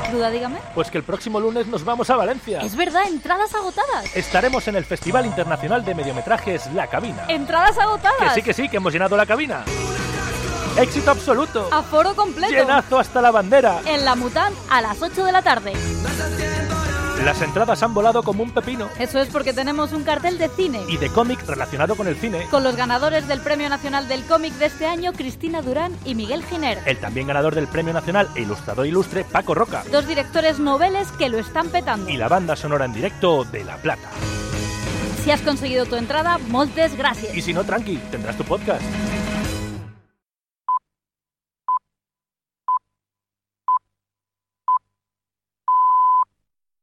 carne cruda, dígame? Pues que el próximo lunes nos vamos a Valencia. Es verdad, entradas agotadas. Estaremos en el Festival Internacional de Mediometrajes La Cabina. Entradas agotadas. Que sí, que sí, que hemos llenado la cabina. Éxito absoluto. Aforo completo. Llenazo hasta la bandera. En la Mutant a las 8 de la tarde. Las entradas han volado como un pepino. Eso es porque tenemos un cartel de cine. Y de cómic relacionado con el cine. Con los ganadores del Premio Nacional del Cómic de este año, Cristina Durán y Miguel Giner. El también ganador del Premio Nacional e ilustrador ilustre, Paco Roca. Dos directores noveles que lo están petando. Y la banda sonora en directo de La Plata. Si has conseguido tu entrada, moltes gracias. Y si no, tranqui, tendrás tu podcast.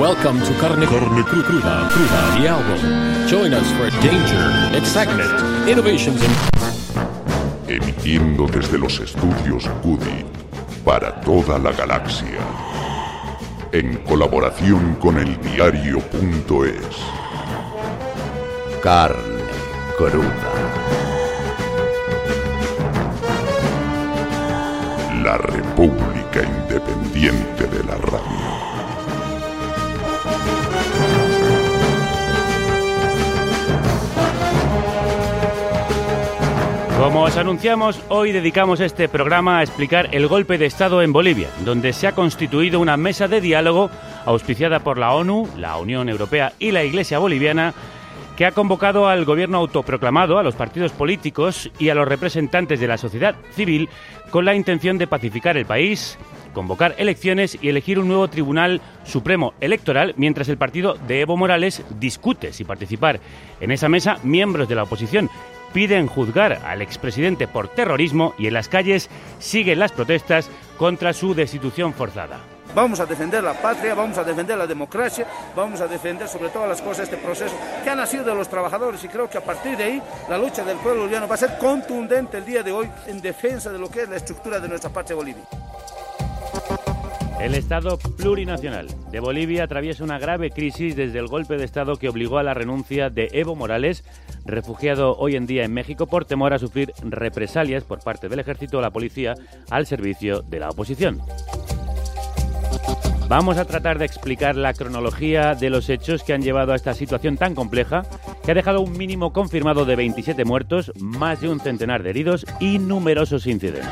Welcome to Carne, Carne Cru- Cruda, Cruda, the album. Join us for danger, excitement, innovations, and Emitiendo desde los estudios Goody para toda la galaxia. En colaboración con el diario.es. Carne cruda. La República Independiente de la Radio. Como os anunciamos, hoy dedicamos este programa a explicar el golpe de Estado en Bolivia, donde se ha constituido una mesa de diálogo auspiciada por la ONU, la Unión Europea y la Iglesia Boliviana, que ha convocado al gobierno autoproclamado, a los partidos políticos y a los representantes de la sociedad civil con la intención de pacificar el país, convocar elecciones y elegir un nuevo Tribunal Supremo Electoral, mientras el partido de Evo Morales discute si participar en esa mesa miembros de la oposición piden juzgar al expresidente por terrorismo y en las calles siguen las protestas contra su destitución forzada. Vamos a defender la patria, vamos a defender la democracia, vamos a defender sobre todas las cosas este proceso que ha nacido de los trabajadores y creo que a partir de ahí la lucha del pueblo boliviano va a ser contundente el día de hoy en defensa de lo que es la estructura de nuestra patria Bolivia. El Estado plurinacional de Bolivia atraviesa una grave crisis desde el golpe de Estado que obligó a la renuncia de Evo Morales, refugiado hoy en día en México por temor a sufrir represalias por parte del ejército o la policía al servicio de la oposición. Vamos a tratar de explicar la cronología de los hechos que han llevado a esta situación tan compleja, que ha dejado un mínimo confirmado de 27 muertos, más de un centenar de heridos y numerosos incidentes.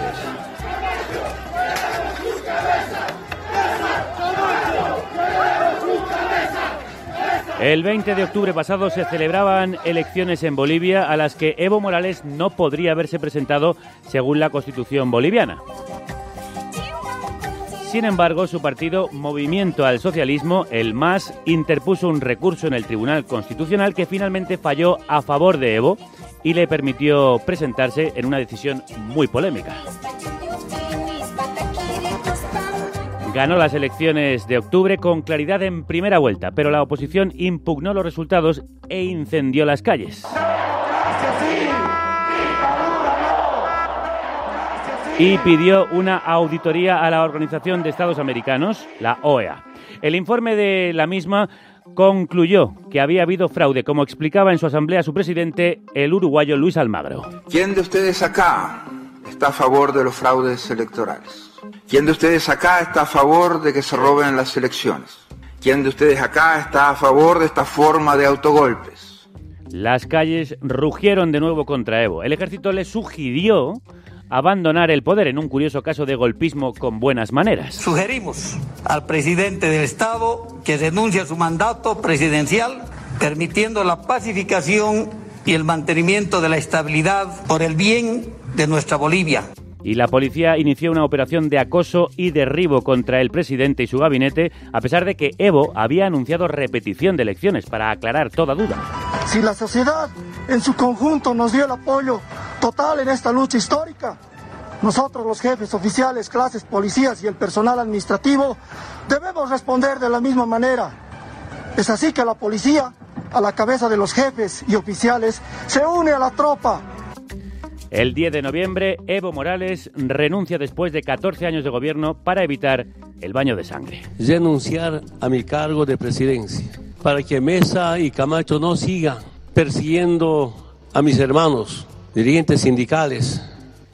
El 20 de octubre pasado se celebraban elecciones en Bolivia a las que Evo Morales no podría haberse presentado según la constitución boliviana. Sin embargo, su partido Movimiento al Socialismo, el MAS, interpuso un recurso en el Tribunal Constitucional que finalmente falló a favor de Evo y le permitió presentarse en una decisión muy polémica. Ganó las elecciones de octubre con claridad en primera vuelta, pero la oposición impugnó los resultados e incendió las calles. Y pidió una auditoría a la Organización de Estados Americanos, la OEA. El informe de la misma concluyó que había habido fraude, como explicaba en su asamblea su presidente, el uruguayo Luis Almagro. ¿Quién de ustedes acá está a favor de los fraudes electorales? ¿Quién de ustedes acá está a favor de que se roben las elecciones? ¿Quién de ustedes acá está a favor de esta forma de autogolpes? Las calles rugieron de nuevo contra Evo. El ejército le sugirió abandonar el poder en un curioso caso de golpismo con buenas maneras. Sugerimos al presidente del Estado que renuncie a su mandato presidencial, permitiendo la pacificación y el mantenimiento de la estabilidad por el bien de nuestra Bolivia. Y la policía inició una operación de acoso y derribo contra el presidente y su gabinete, a pesar de que Evo había anunciado repetición de elecciones para aclarar toda duda. Si la sociedad en su conjunto nos dio el apoyo total en esta lucha histórica, nosotros los jefes oficiales, clases, policías y el personal administrativo debemos responder de la misma manera. Es así que la policía, a la cabeza de los jefes y oficiales, se une a la tropa. El 10 de noviembre, Evo Morales renuncia después de 14 años de gobierno para evitar el baño de sangre. Renunciar a mi cargo de presidencia para que Mesa y Camacho no sigan persiguiendo a mis hermanos, dirigentes sindicales.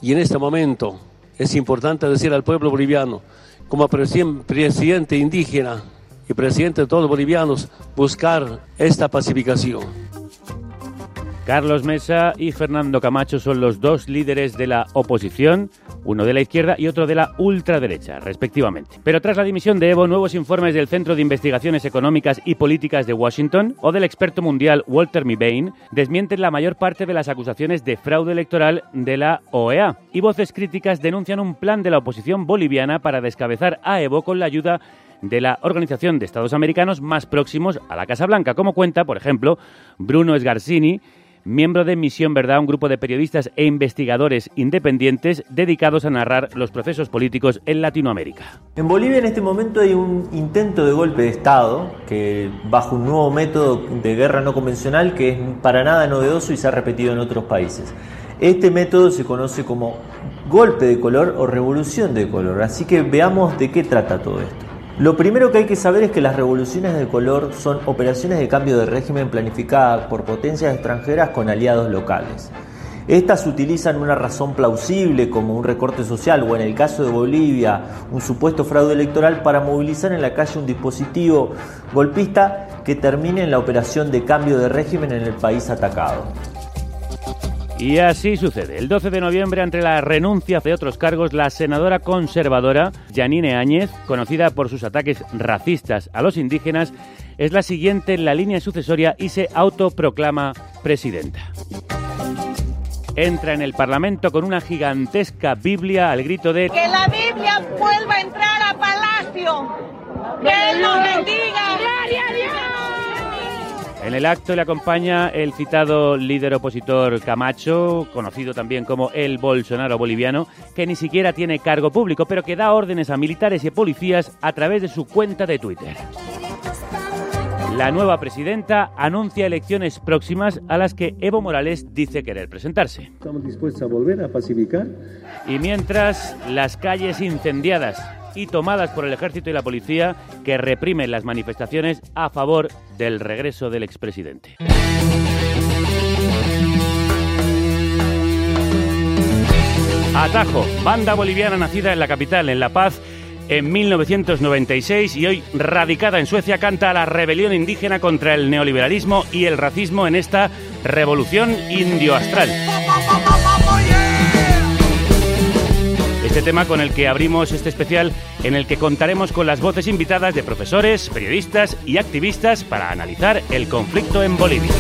Y en este momento es importante decir al pueblo boliviano, como presidente indígena y presidente de todos los bolivianos, buscar esta pacificación. Carlos Mesa y Fernando Camacho son los dos líderes de la oposición, uno de la izquierda y otro de la ultraderecha, respectivamente. Pero tras la dimisión de Evo, nuevos informes del Centro de Investigaciones Económicas y Políticas de Washington o del experto mundial Walter Mibane desmienten la mayor parte de las acusaciones de fraude electoral de la OEA y voces críticas denuncian un plan de la oposición boliviana para descabezar a Evo con la ayuda de la Organización de Estados Americanos más próximos a la Casa Blanca, como cuenta, por ejemplo, Bruno Esgarcini, miembro de Misión Verdad, un grupo de periodistas e investigadores independientes dedicados a narrar los procesos políticos en Latinoamérica. En Bolivia en este momento hay un intento de golpe de Estado que bajo un nuevo método de guerra no convencional que es para nada novedoso y se ha repetido en otros países. Este método se conoce como golpe de color o revolución de color, así que veamos de qué trata todo esto. Lo primero que hay que saber es que las revoluciones de color son operaciones de cambio de régimen planificadas por potencias extranjeras con aliados locales. Estas utilizan una razón plausible como un recorte social o en el caso de Bolivia un supuesto fraude electoral para movilizar en la calle un dispositivo golpista que termine en la operación de cambio de régimen en el país atacado. Y así sucede. El 12 de noviembre, ante la renuncia de otros cargos, la senadora conservadora Janine Áñez, conocida por sus ataques racistas a los indígenas, es la siguiente en la línea sucesoria y se autoproclama presidenta. Entra en el Parlamento con una gigantesca Biblia al grito de Que la Biblia vuelva a entrar a Palacio. Que Él nos bendiga. ¡Gloria a Dios! En el acto le acompaña el citado líder opositor Camacho, conocido también como el Bolsonaro boliviano, que ni siquiera tiene cargo público, pero que da órdenes a militares y policías a través de su cuenta de Twitter. La nueva presidenta anuncia elecciones próximas a las que Evo Morales dice querer presentarse. Estamos dispuestos a volver a pacificar. Y mientras las calles incendiadas y tomadas por el ejército y la policía que reprimen las manifestaciones a favor del regreso del expresidente. Atajo, banda boliviana nacida en la capital, en La Paz, en 1996 y hoy radicada en Suecia canta la rebelión indígena contra el neoliberalismo y el racismo en esta revolución indioastral. Este tema con el que abrimos este especial en el que contaremos con las voces invitadas de profesores, periodistas y activistas para analizar el conflicto en Bolivia.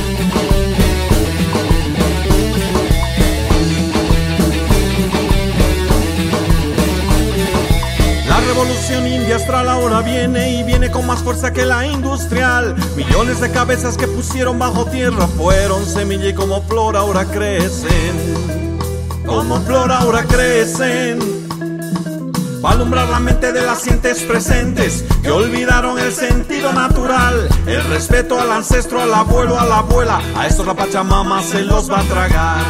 La revolución india astral ahora viene y viene con más fuerza que la industrial. Millones de cabezas que pusieron bajo tierra fueron semilla y como flor ahora crecen. Como flor ahora crecen. Va a alumbrar la mente de las sientes presentes que olvidaron el sentido natural, el respeto al ancestro, al abuelo, a la abuela. A estos la Pachamama se los va a tragar,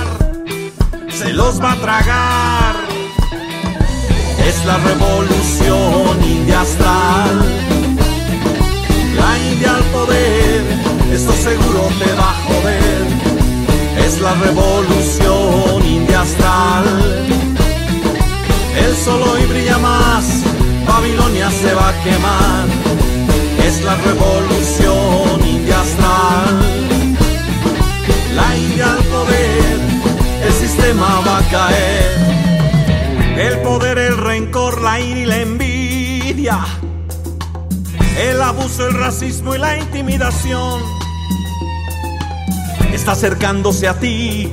se los va a tragar. Es la revolución india astral, la India al poder, esto seguro te va a joder. Es la revolución astral. El sol hoy brilla más, Babilonia se va a quemar. Es la revolución india astral. La India al poder, el sistema va a caer. El poder, el rencor, la ira y la envidia. El abuso, el racismo y la intimidación. Está acercándose a ti,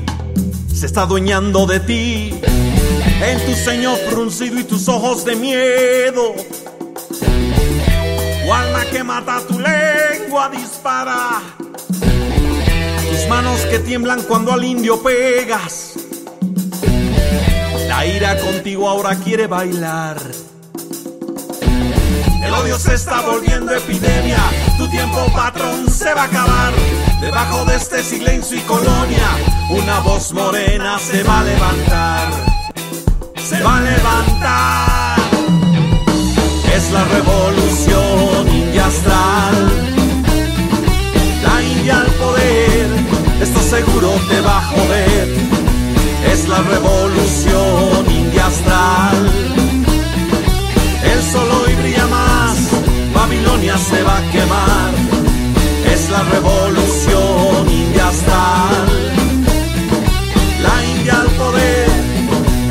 se está adueñando de ti en tu ceño fruncido y tus ojos de miedo. Tu alma que mata, tu lengua dispara. Tus manos que tiemblan cuando al indio pegas. La ira contigo ahora quiere bailar. El odio se está volviendo epidemia. Tu tiempo, patrón, se va a acabar. Debajo de este silencio y colonia, una voz morena se va a levantar. Se va a levantar. Es la revolución india astral. La India al poder, esto seguro te va a joder. Es la revolución india astral. El sol hoy brilla más, Babilonia se va a quemar. Es la revolución india astral. La India al poder,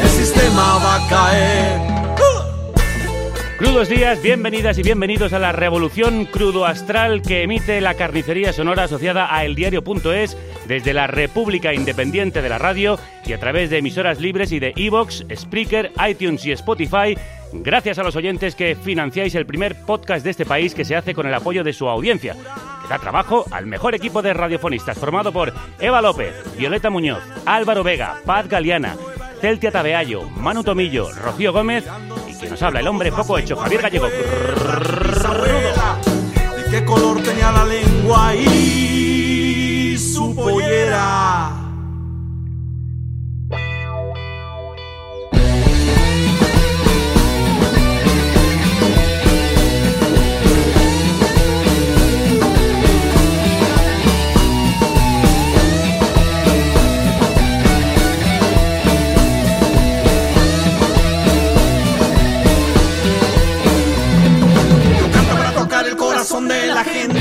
el sistema va a caer. Crudos días, bienvenidas y bienvenidos a la revolución crudo astral que emite la carnicería sonora asociada a eldiario.es desde la República Independiente de la Radio y a través de emisoras libres y de Evox, Spreaker, iTunes y Spotify. Gracias a los oyentes que financiáis el primer podcast de este país que se hace con el apoyo de su audiencia. Que da trabajo al mejor equipo de radiofonistas formado por Eva López, Violeta Muñoz, Álvaro Vega, Paz Galeana, Celtia Tabeallo, Manu Tomillo, Rocío Gómez y que nos habla el hombre poco hecho, Javier Gallego. ¿De qué color tenía la lengua y su pollera? Corazón de la gente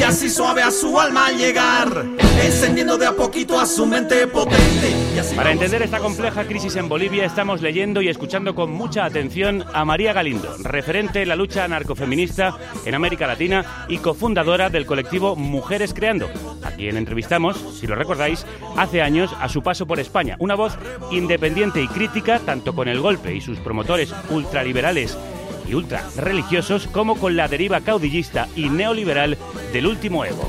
y así suave a su alma al llegar, encendiendo de a poquito a su mente potente. Y así Para entender esta compleja crisis en Bolivia estamos leyendo y escuchando con mucha atención a María Galindo, referente en la lucha anarcofeminista en América Latina y cofundadora del colectivo Mujeres Creando, a quien entrevistamos, si lo recordáis, hace años a su paso por España. Una voz independiente y crítica tanto con el golpe y sus promotores ultraliberales y ultra religiosos como con la deriva caudillista y neoliberal del último Evo.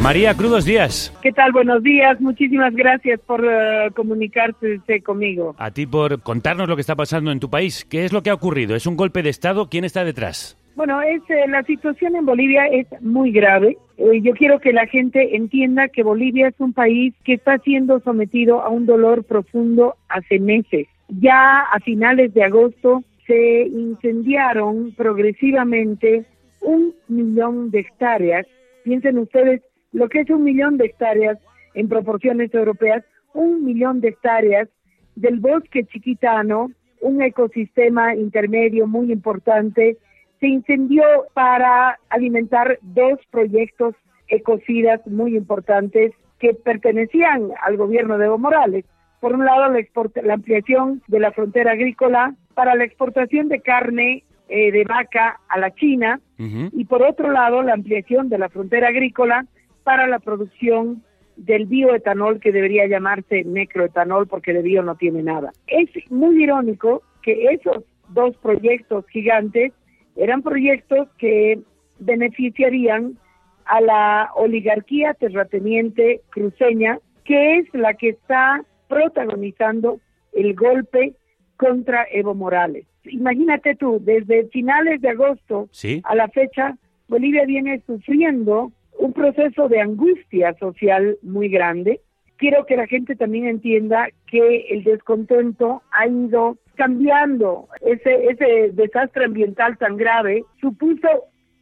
María, crudos días. ¿Qué tal? Buenos días. Muchísimas gracias por eh, comunicarse conmigo. A ti por contarnos lo que está pasando en tu país. ¿Qué es lo que ha ocurrido? ¿Es un golpe de Estado? ¿Quién está detrás? Bueno, es, eh, la situación en Bolivia es muy grave. Eh, yo quiero que la gente entienda que Bolivia es un país que está siendo sometido a un dolor profundo hace meses. Ya a finales de agosto se incendiaron progresivamente un millón de hectáreas. Piensen ustedes lo que es un millón de hectáreas en proporciones europeas, un millón de hectáreas del bosque chiquitano, un ecosistema intermedio muy importante, se incendió para alimentar dos proyectos ecocidas muy importantes que pertenecían al gobierno de Evo Morales. Por un lado, la, la ampliación de la frontera agrícola para la exportación de carne eh, de vaca a la China y por otro lado, la ampliación de la frontera agrícola para la producción del bioetanol que debería llamarse necroetanol porque de bio no tiene nada. Es muy irónico que esos dos proyectos gigantes eran proyectos que beneficiarían a la oligarquía terrateniente cruceña, que es la que está protagonizando el golpe contra Evo Morales. Imagínate tú, desde finales de agosto Sí. a la fecha, Bolivia viene sufriendo un proceso de angustia social muy grande. Quiero que la gente también entienda que el descontento ha ido cambiando. Ese, ese desastre ambiental tan grave supuso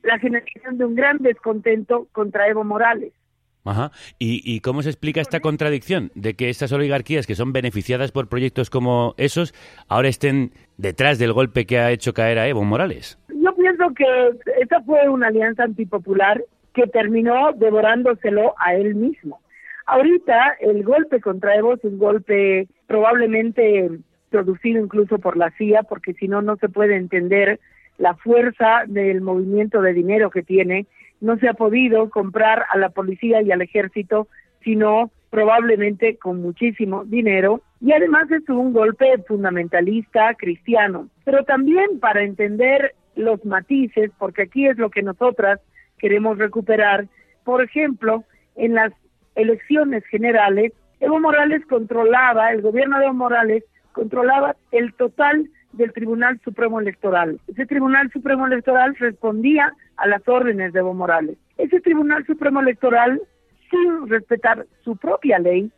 la generación de un gran descontento contra Evo Morales. Ajá. ¿Y, y cómo se explica esta contradicción de que estas oligarquías que son beneficiadas por proyectos como esos ahora estén detrás del golpe que ha hecho caer a Evo Morales? Yo pienso que esa fue una alianza antipopular que terminó devorándoselo a él mismo. Ahorita el golpe contra Evo es un golpe probablemente producido incluso por la CIA, porque si no, no se puede entender la fuerza del movimiento de dinero que tiene. No se ha podido comprar a la policía y al ejército, sino probablemente con muchísimo dinero. Y además es un golpe fundamentalista cristiano. Pero también para entender los matices, porque aquí es lo que nosotras queremos recuperar. Por ejemplo, en las elecciones generales, Evo Morales controlaba, el gobierno de Evo Morales controlaba el total del Tribunal Supremo Electoral. Ese Tribunal Supremo Electoral respondía a las órdenes de Evo Morales. Ese Tribunal Supremo Electoral, sin respetar su propia ley,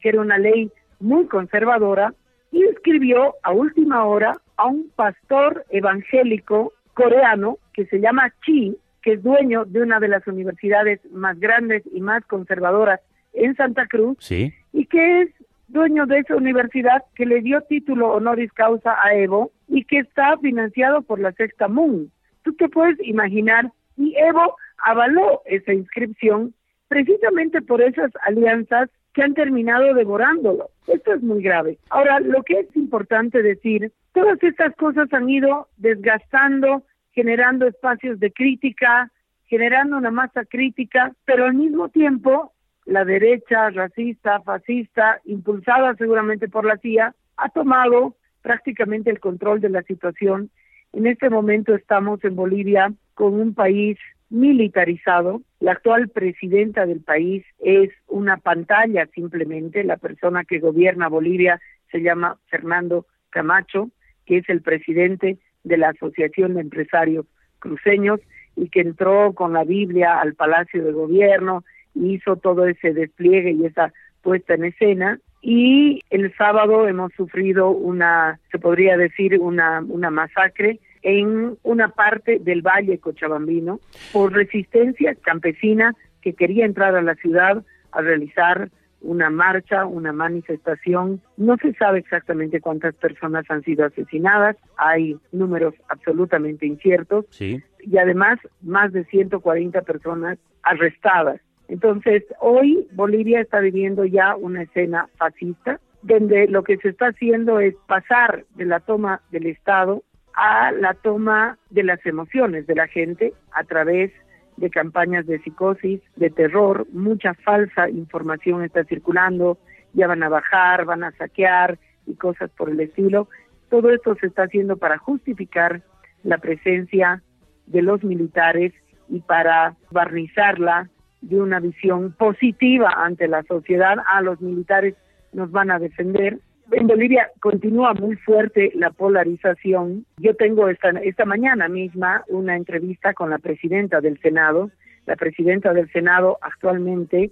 que era una ley muy conservadora, inscribió a última hora a un pastor evangélico coreano que se llama Chi, que es dueño de una de las universidades más grandes y más conservadoras en Santa Cruz, Sí. y que es dueño de esa universidad que le dio título honoris causa a Evo y que está financiado por la Sexta Moon. Tú te puedes imaginar, y Evo avaló esa inscripción precisamente por esas alianzas que han terminado devorándolo. Esto es muy grave. Ahora, lo que es importante decir, todas estas cosas han ido desgastando, generando espacios de crítica, generando una masa crítica, pero al mismo tiempo la derecha racista, fascista, impulsada seguramente por la CIA, ha tomado prácticamente el control de la situación. En este momento estamos en Bolivia con un país militarizado. La actual presidenta del país es una pantalla simplemente. La persona que gobierna Bolivia se llama Fernando Camacho, que es el presidente de la Asociación de Empresarios Cruceños y que entró con la Biblia al Palacio de Gobierno hizo todo ese despliegue y esa puesta en escena y el sábado hemos sufrido una, se podría decir, una, una masacre en una parte del Valle Cochabambino por resistencia campesina que quería entrar a la ciudad a realizar una marcha, una manifestación. No se sabe exactamente cuántas personas han sido asesinadas, hay números absolutamente inciertos Sí. y además más de 140 personas arrestadas. Entonces, hoy Bolivia está viviendo ya una escena fascista, donde lo que se está haciendo es pasar de la toma del Estado a la toma de las emociones de la gente a través de campañas de psicosis, de terror, mucha falsa información está circulando, ya van a bajar, van a saquear y cosas por el estilo. Todo esto se está haciendo para justificar la presencia de los militares y para barnizarla de una visión positiva ante la sociedad. A los militares nos van a defender. En Bolivia continúa muy fuerte la polarización. Yo tengo esta, esta mañana misma una entrevista con la presidenta del Senado. La presidenta del Senado actualmente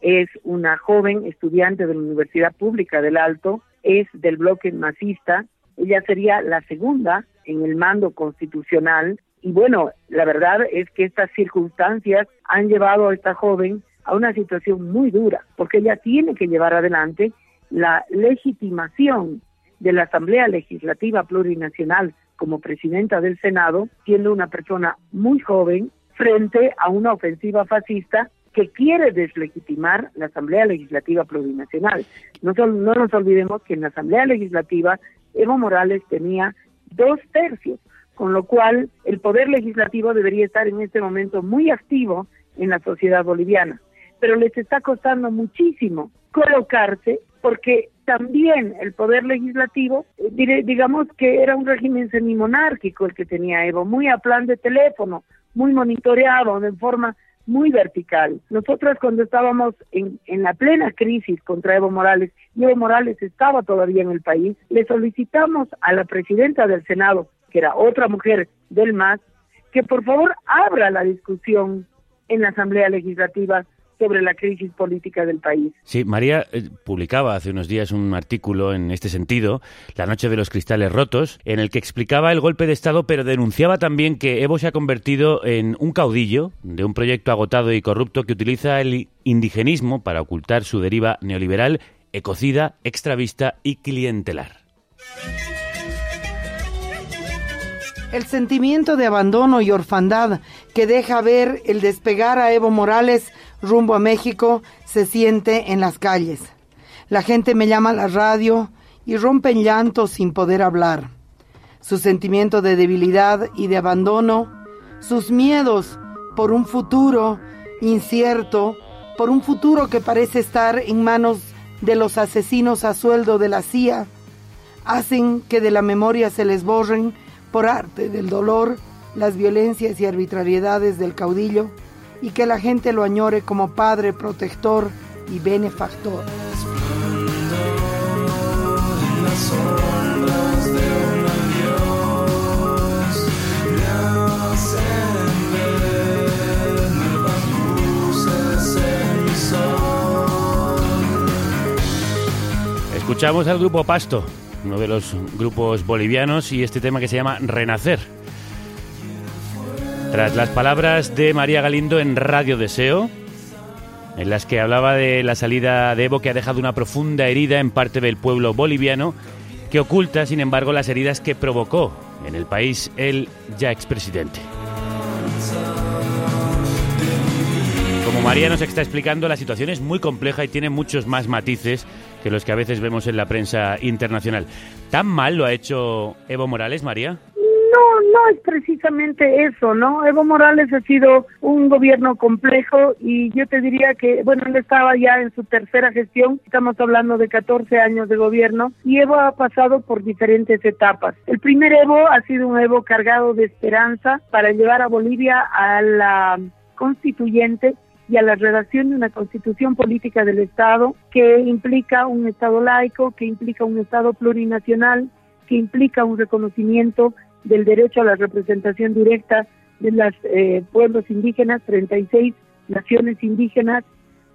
es una joven estudiante de la Universidad Pública del Alto, es del bloque masista. Ella sería la segunda en el mando constitucional y bueno, la verdad es que estas circunstancias han llevado a esta joven a una situación muy dura, porque ella tiene que llevar adelante la legitimación de la Asamblea Legislativa Plurinacional como presidenta del Senado, siendo una persona muy joven frente a una ofensiva fascista que quiere deslegitimar la Asamblea Legislativa Plurinacional. No, no nos olvidemos que en la Asamblea Legislativa Evo Morales tenía dos tercios, con lo cual el poder legislativo debería estar en este momento muy activo en la sociedad boliviana. Pero les está costando muchísimo colocarse porque también el poder legislativo, eh, digamos que era un régimen semimonárquico el que tenía Evo, muy a plan de teléfono, muy monitoreado, de forma muy vertical. Nosotras cuando estábamos en, en la plena crisis contra Evo Morales, y Evo Morales estaba todavía en el país, le solicitamos a la presidenta del Senado, que era otra mujer del MAS, que por favor abra la discusión en la Asamblea Legislativa sobre la crisis política del país. Sí, María eh, publicaba hace unos días un artículo en este sentido, La Noche de los Cristales Rotos, en el que explicaba el golpe de Estado, pero denunciaba también que Evo se ha convertido en un caudillo de un proyecto agotado y corrupto que utiliza el indigenismo para ocultar su deriva neoliberal, ecocida, extravista y clientelar. El sentimiento de abandono y orfandad que deja ver el despegar a Evo Morales rumbo a México se siente en las calles. La gente me llama a la radio y rompe en llanto sin poder hablar. Su sentimiento de debilidad y de abandono, sus miedos por un futuro incierto, por un futuro que parece estar en manos de los asesinos a sueldo de la CIA, hacen que de la memoria se les borren por arte del dolor, las violencias y arbitrariedades del caudillo, y que la gente lo añore como padre protector y benefactor. Escuchamos al grupo Pasto uno de los grupos bolivianos, y este tema que se llama Renacer. Tras las palabras de María Galindo en Radio Deseo, en las que hablaba de la salida de Evo que ha dejado una profunda herida en parte del pueblo boliviano, que oculta, sin embargo, las heridas que provocó en el país el ya expresidente. Como María nos está explicando, la situación es muy compleja y tiene muchos más matices que los que a veces vemos en la prensa internacional. ¿Tan mal lo ha hecho Evo Morales, María? No, no es precisamente eso, ¿no? Evo Morales ha sido un gobierno complejo y yo te diría que, bueno, él estaba ya en su tercera gestión, estamos hablando de 14 años de gobierno, y Evo ha pasado por diferentes etapas. El primer Evo ha sido un Evo cargado de esperanza para llevar a Bolivia a la constituyente y a la redacción de una constitución política del Estado que implica un Estado laico, que implica un Estado plurinacional, que implica un reconocimiento del derecho a la representación directa de los eh, pueblos indígenas, 36 naciones indígenas,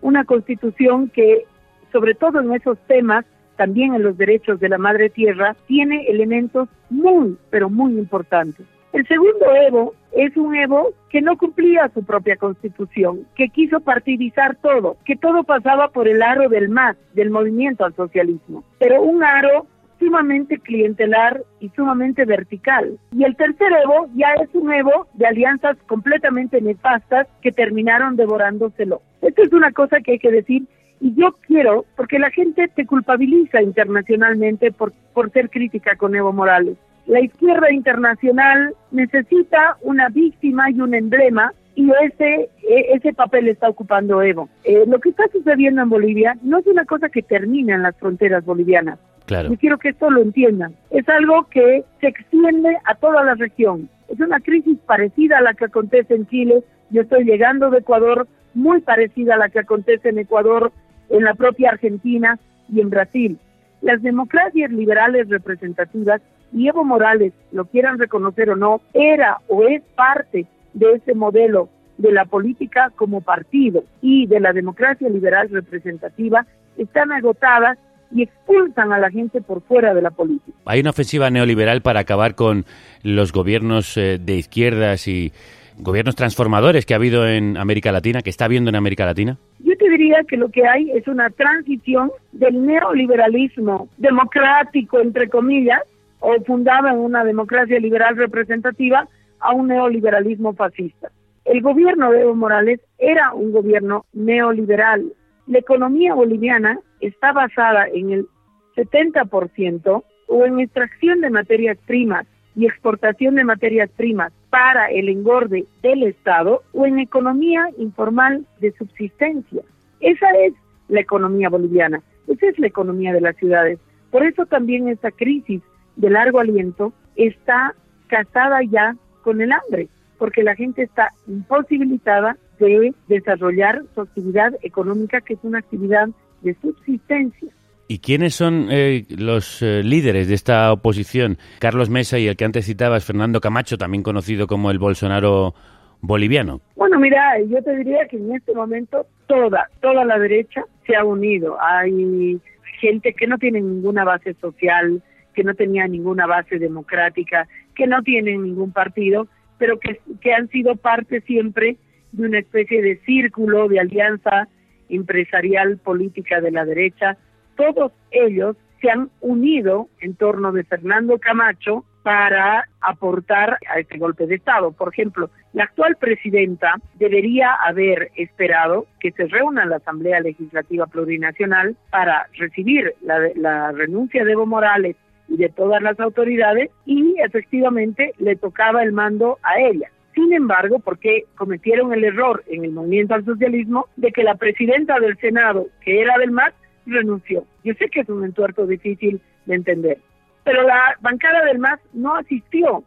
una constitución que, sobre todo en esos temas, también en los derechos de la madre tierra, tiene elementos muy, pero muy importantes. El segundo Evo es un Evo que no cumplía su propia constitución, que quiso partidizar todo, que todo pasaba por el aro del MAS, del movimiento al socialismo, pero un aro sumamente clientelar y sumamente vertical. Y el tercer Evo ya es un Evo de alianzas completamente nefastas que terminaron devorándoselo. Esto es una cosa que hay que decir y yo quiero, porque la gente te culpabiliza internacionalmente por, por ser crítica con Evo Morales. La izquierda internacional necesita una víctima y un emblema y ese, e, ese papel está ocupando Evo. Eh, lo que está sucediendo en Bolivia no es una cosa que termina en las fronteras bolivianas. Claro. Yo quiero que esto lo entiendan. Es algo que se extiende a toda la región. Es una crisis parecida a la que acontece en Chile. Yo estoy llegando de Ecuador, muy parecida a la que acontece en Ecuador, en la propia Argentina y en Brasil. Las democracias liberales representativas, y Evo Morales, lo quieran reconocer o no, era o es parte de ese modelo de la política como partido y de la democracia liberal representativa, están agotadas y expulsan a la gente por fuera de la política. Hay una ofensiva neoliberal para acabar con los gobiernos eh, de izquierdas y gobiernos transformadores que ha habido en América Latina, que está habiendo en América Latina. Yo te diría que lo que hay es una transición del neoliberalismo democrático, entre comillas, o fundado en una democracia liberal representativa, a un neoliberalismo fascista. El gobierno de Evo Morales era un gobierno neoliberal. La economía boliviana está basada en el 70% o en extracción de materias primas y exportación de materias primas para el engorde del Estado o en economía informal de subsistencia. Esa es la economía boliviana, esa es la economía de las ciudades. Por eso también esta crisis de largo aliento está casada ya con el hambre, porque la gente está imposibilitada de desarrollar su actividad económica, que es una actividad de subsistencia. ¿Y quiénes son eh, los eh, líderes de esta oposición? Carlos Mesa y el que antes citabas, Fernando Camacho, también conocido como el Bolsonaro boliviano. Bueno, mira, yo te diría que en este momento toda, toda la derecha se ha unido. Hay gente que no tiene ninguna base social, que no tenía ninguna base democrática, que no tienen ningún partido, pero que, que han sido parte siempre de una especie de círculo de alianza empresarial política de la derecha, todos ellos se han unido en torno de Fernando Camacho para aportar a este golpe de Estado. Por ejemplo, la actual presidenta debería haber esperado que se reúna la Asamblea Legislativa Plurinacional para recibir la, la renuncia de Evo Morales y de todas las autoridades y efectivamente le tocaba el mando a ella. Sin embargo, porque cometieron el error en el movimiento al socialismo de que la presidenta del Senado, que era del MAS, renunció. Yo sé que es un entuerto difícil de entender, pero la bancada del MAS no asistió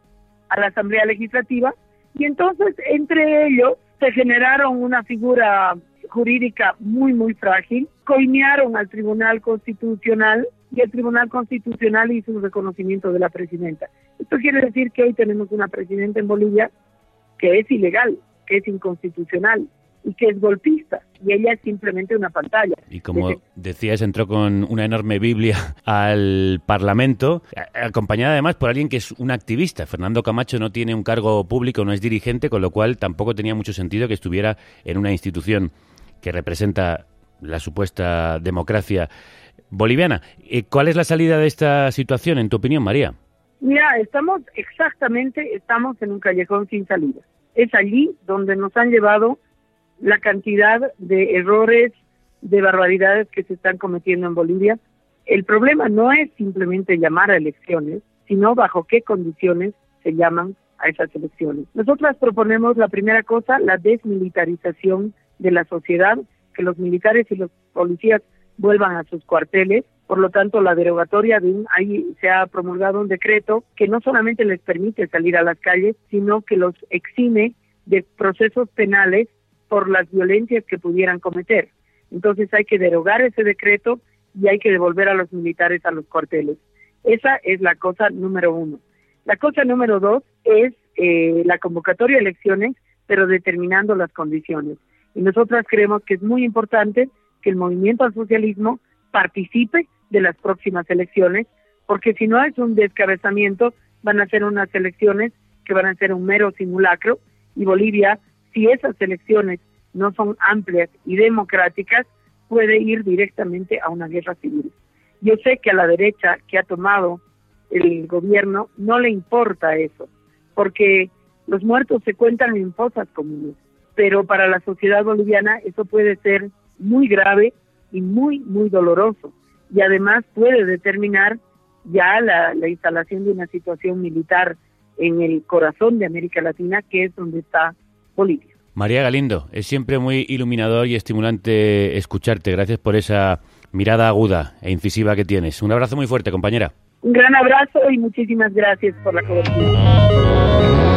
a la Asamblea Legislativa y entonces entre ellos se generaron una figura jurídica muy, muy frágil, coimearon al Tribunal Constitucional y el Tribunal Constitucional hizo un reconocimiento de la presidenta. Esto quiere decir que hoy tenemos una presidenta en Bolivia que es ilegal, que es inconstitucional y que es golpista y ella es simplemente una pantalla. y como decías, entró con una enorme Biblia al Parlamento, acompañada además por alguien que es un activista. Fernando Camacho no tiene un cargo público, no es dirigente, con lo cual tampoco tenía mucho sentido que estuviera en una institución que representa la supuesta democracia boliviana. Eh, ¿Cuál es la salida de esta situación, en tu opinión, María? Mira, estamos exactamente, estamos en un callejón sin salida. Es allí donde nos han llevado la cantidad de errores, de barbaridades que se están cometiendo en Bolivia. El problema no es simplemente llamar a elecciones, sino bajo qué condiciones se llaman a esas elecciones. Nosotras proponemos la primera cosa, la desmilitarización de la sociedad, que los militares y los policías vuelvan a sus cuarteles. Por lo tanto, la derogatoria de un, ahí se ha promulgado un decreto que no solamente les permite salir a las calles, sino que los exime de procesos penales por las violencias que pudieran cometer. Entonces hay que derogar ese decreto y hay que devolver a los militares a los cuarteles. Esa es la cosa número uno. La cosa número dos es eh, la convocatoria de elecciones, pero determinando las condiciones. Y nosotras creemos que es muy importante que el movimiento al socialismo participe de las próximas elecciones, porque si no es un descabezamiento, van a ser unas elecciones que van a ser un mero simulacro y Bolivia, si esas elecciones no son amplias y democráticas, puede ir directamente a una guerra civil. Yo sé que a la derecha que ha tomado el gobierno no le importa eso, porque los muertos se cuentan en fosas comunes, pero para la sociedad boliviana eso puede ser muy grave y muy, muy doloroso. Y además puede determinar ya la, la instalación de una situación militar en el corazón de América Latina, que es donde está Bolivia. María Galindo, es siempre muy iluminador y estimulante escucharte. Gracias por esa mirada aguda e incisiva que tienes. Un abrazo muy fuerte, compañera. Un gran abrazo y muchísimas gracias por la cobertura.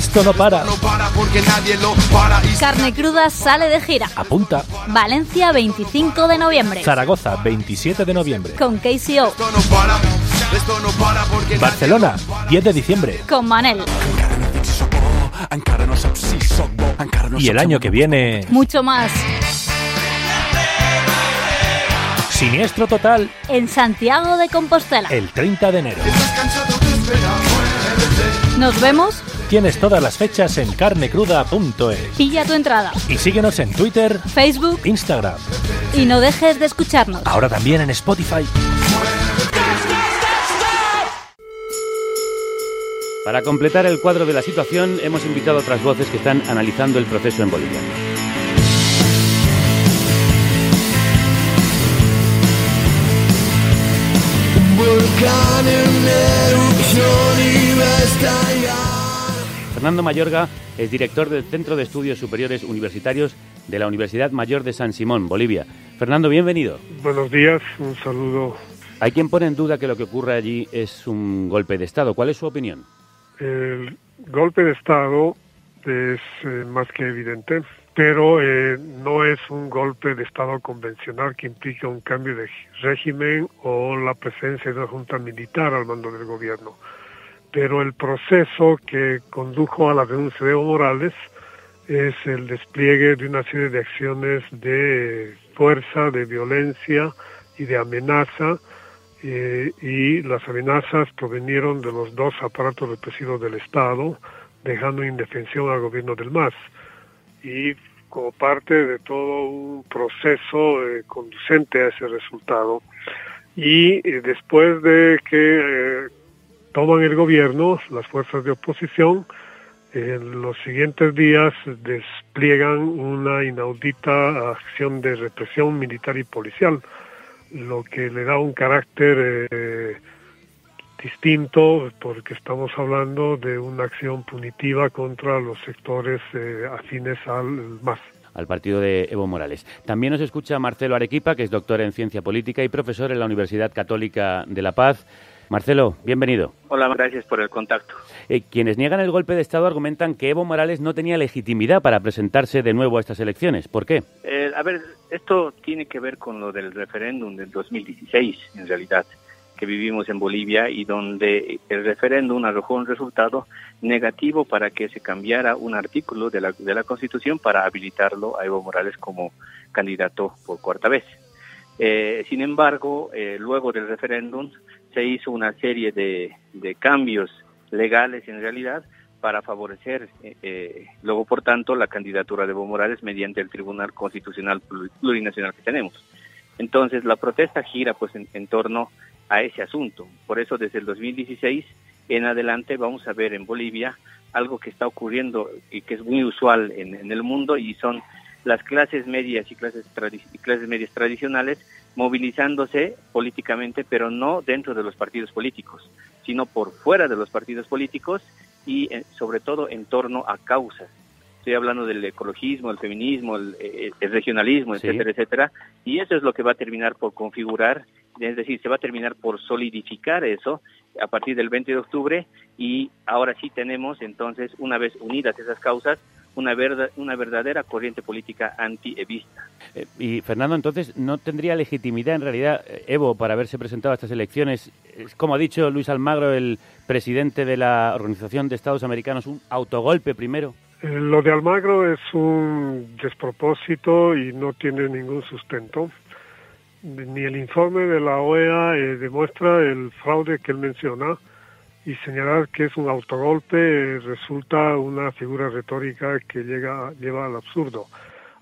Esto no para. Carne Cruda sale de gira. Apunta. Valencia 25 de noviembre. Zaragoza 27 de noviembre. Con KCO. Barcelona 10 de diciembre. Con Manel. Y el año que viene, Mucho más. siniestro total En Santiago de Compostela. el 30 de enero. Nos vemos. Tienes todas las fechas en carnecruda.es. Pilla tu entrada. Y síguenos en Twitter, Facebook Instagram, y no dejes de escucharnos. ahora también en Spotify. Para completar el cuadro de la situación, hemos invitado a otras voces que están analizando el proceso en Bolivia. Volcán en erupción iba a estallar. Fernando Mayorga es director del Centro de Estudios Superiores Universitarios de la Universidad Mayor de San Simón, Bolivia. Fernando, bienvenido. Buenos días, un saludo. Hay quien pone en duda que lo que ocurre allí es un golpe de Estado. ¿Cuál es su opinión? El golpe de Estado es eh, más que evidente, pero eh, no es un golpe de Estado convencional que implica un cambio de régimen o la presencia de una junta militar al mando del gobierno. Pero el proceso que condujo a la renuncia de Evo Morales es el despliegue de una serie de acciones de fuerza, de violencia y de amenaza eh, y las amenazas provenieron de los dos aparatos represivos del Estado, dejando indefensión al gobierno del MAS. Y como parte de todo un proceso eh, conducente a ese resultado. Y eh, después de que eh, toman el gobierno, las fuerzas de oposición, en los siguientes días despliegan una inaudita acción de represión militar y policial lo que le da un carácter eh, distinto porque estamos hablando de una acción punitiva contra los sectores eh, afines al MAS. Al partido de Evo Morales. También nos escucha Marcelo Arequipa, que es doctor en ciencia política y profesor en la Universidad Católica de La Paz. Marcelo, bienvenido. Hola, gracias por el contacto. Eh, quienes niegan el golpe de Estado argumentan que Evo Morales no tenía legitimidad para presentarse de nuevo a estas elecciones. ¿Por qué? Eh, a ver, esto tiene que ver con lo del referéndum del 2016, en realidad, que vivimos en Bolivia y donde el referéndum arrojó un resultado negativo para que se cambiara un artículo de la, de la Constitución para habilitarlo a Evo Morales como candidato por cuarta vez. Eh, sin embargo, eh, luego del referéndum se hizo una serie de, de cambios legales en realidad para favorecer eh, eh, luego por tanto la candidatura de Evo Morales mediante el Tribunal Constitucional Plurinacional que tenemos. Entonces la protesta gira pues en, en, torno a ese asunto. Por eso desde el 2016 en adelante vamos a ver en Bolivia algo que está ocurriendo y que es muy usual en, en el mundo y son las clases medias y clases, y clases medias tradicionales movilizándose políticamente, pero no dentro de los partidos políticos, sino por fuera de los partidos políticos y eh, sobre todo en torno a causas. Estoy hablando del ecologismo, el feminismo, el, el, el regionalismo, Sí. etcétera, etcétera, y eso es lo que va a terminar por configurar, es decir, se va a terminar por solidificar eso a partir del 20 de octubre y ahora sí tenemos entonces, una vez unidas esas causas, una, verda, una verdadera corriente política anti-evista. Eh, y Fernando, entonces, ¿no tendría legitimidad en realidad eh, Evo para haberse presentado a estas elecciones? Es, como ha dicho Luis Almagro, el presidente de la Organización de Estados Americanos, un autogolpe primero. Eh, lo de Almagro es un despropósito y no tiene ningún sustento. Ni el informe de la OEA eh, demuestra el fraude que él menciona y señalar que es un autogolpe resulta una figura retórica que llega, lleva al absurdo.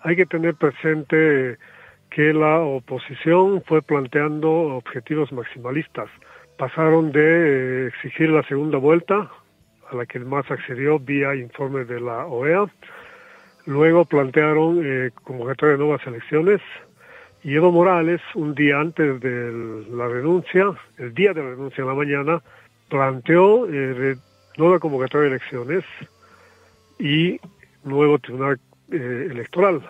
Hay que tener presente que la oposición fue planteando objetivos maximalistas. Pasaron de eh, exigir la segunda vuelta, a la que el MAS accedió vía informe de la OEA. Luego plantearon eh, convocatoria de nuevas elecciones y Evo Morales, un día antes de la renuncia, el día de la renuncia en la mañana, planteó eh, nueva convocatoria de elecciones y nuevo tribunal eh, electoral.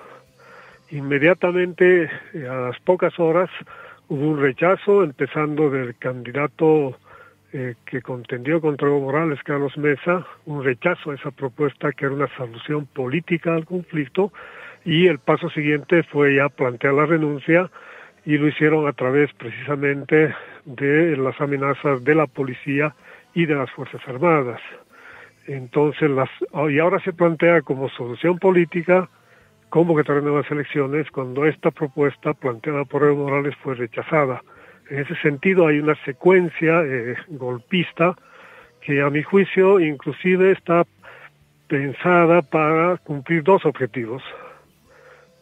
Inmediatamente, eh, a las pocas horas, hubo un rechazo, empezando del candidato que contendió contra Evo Morales, Carlos Mesa, un rechazo a esa propuesta que era una solución política al conflicto, y el paso siguiente fue ya plantear la renuncia y lo hicieron a través precisamente de las amenazas de la policía y de las Fuerzas Armadas. Entonces, las, y ahora se plantea como solución política convocar nuevas elecciones cuando esta propuesta planteada por Evo Morales fue rechazada. En ese sentido hay una secuencia eh, golpista que a mi juicio inclusive está pensada para cumplir dos objetivos.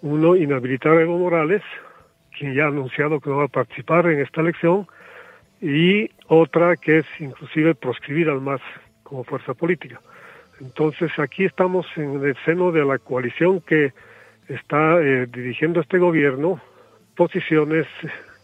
Uno, inhabilitar a Evo Morales, quien ya ha anunciado que no va a participar en esta elección, y otra que es inclusive proscribir al MAS como fuerza política. Entonces aquí estamos en el seno de la coalición que está eh, dirigiendo este gobierno posiciones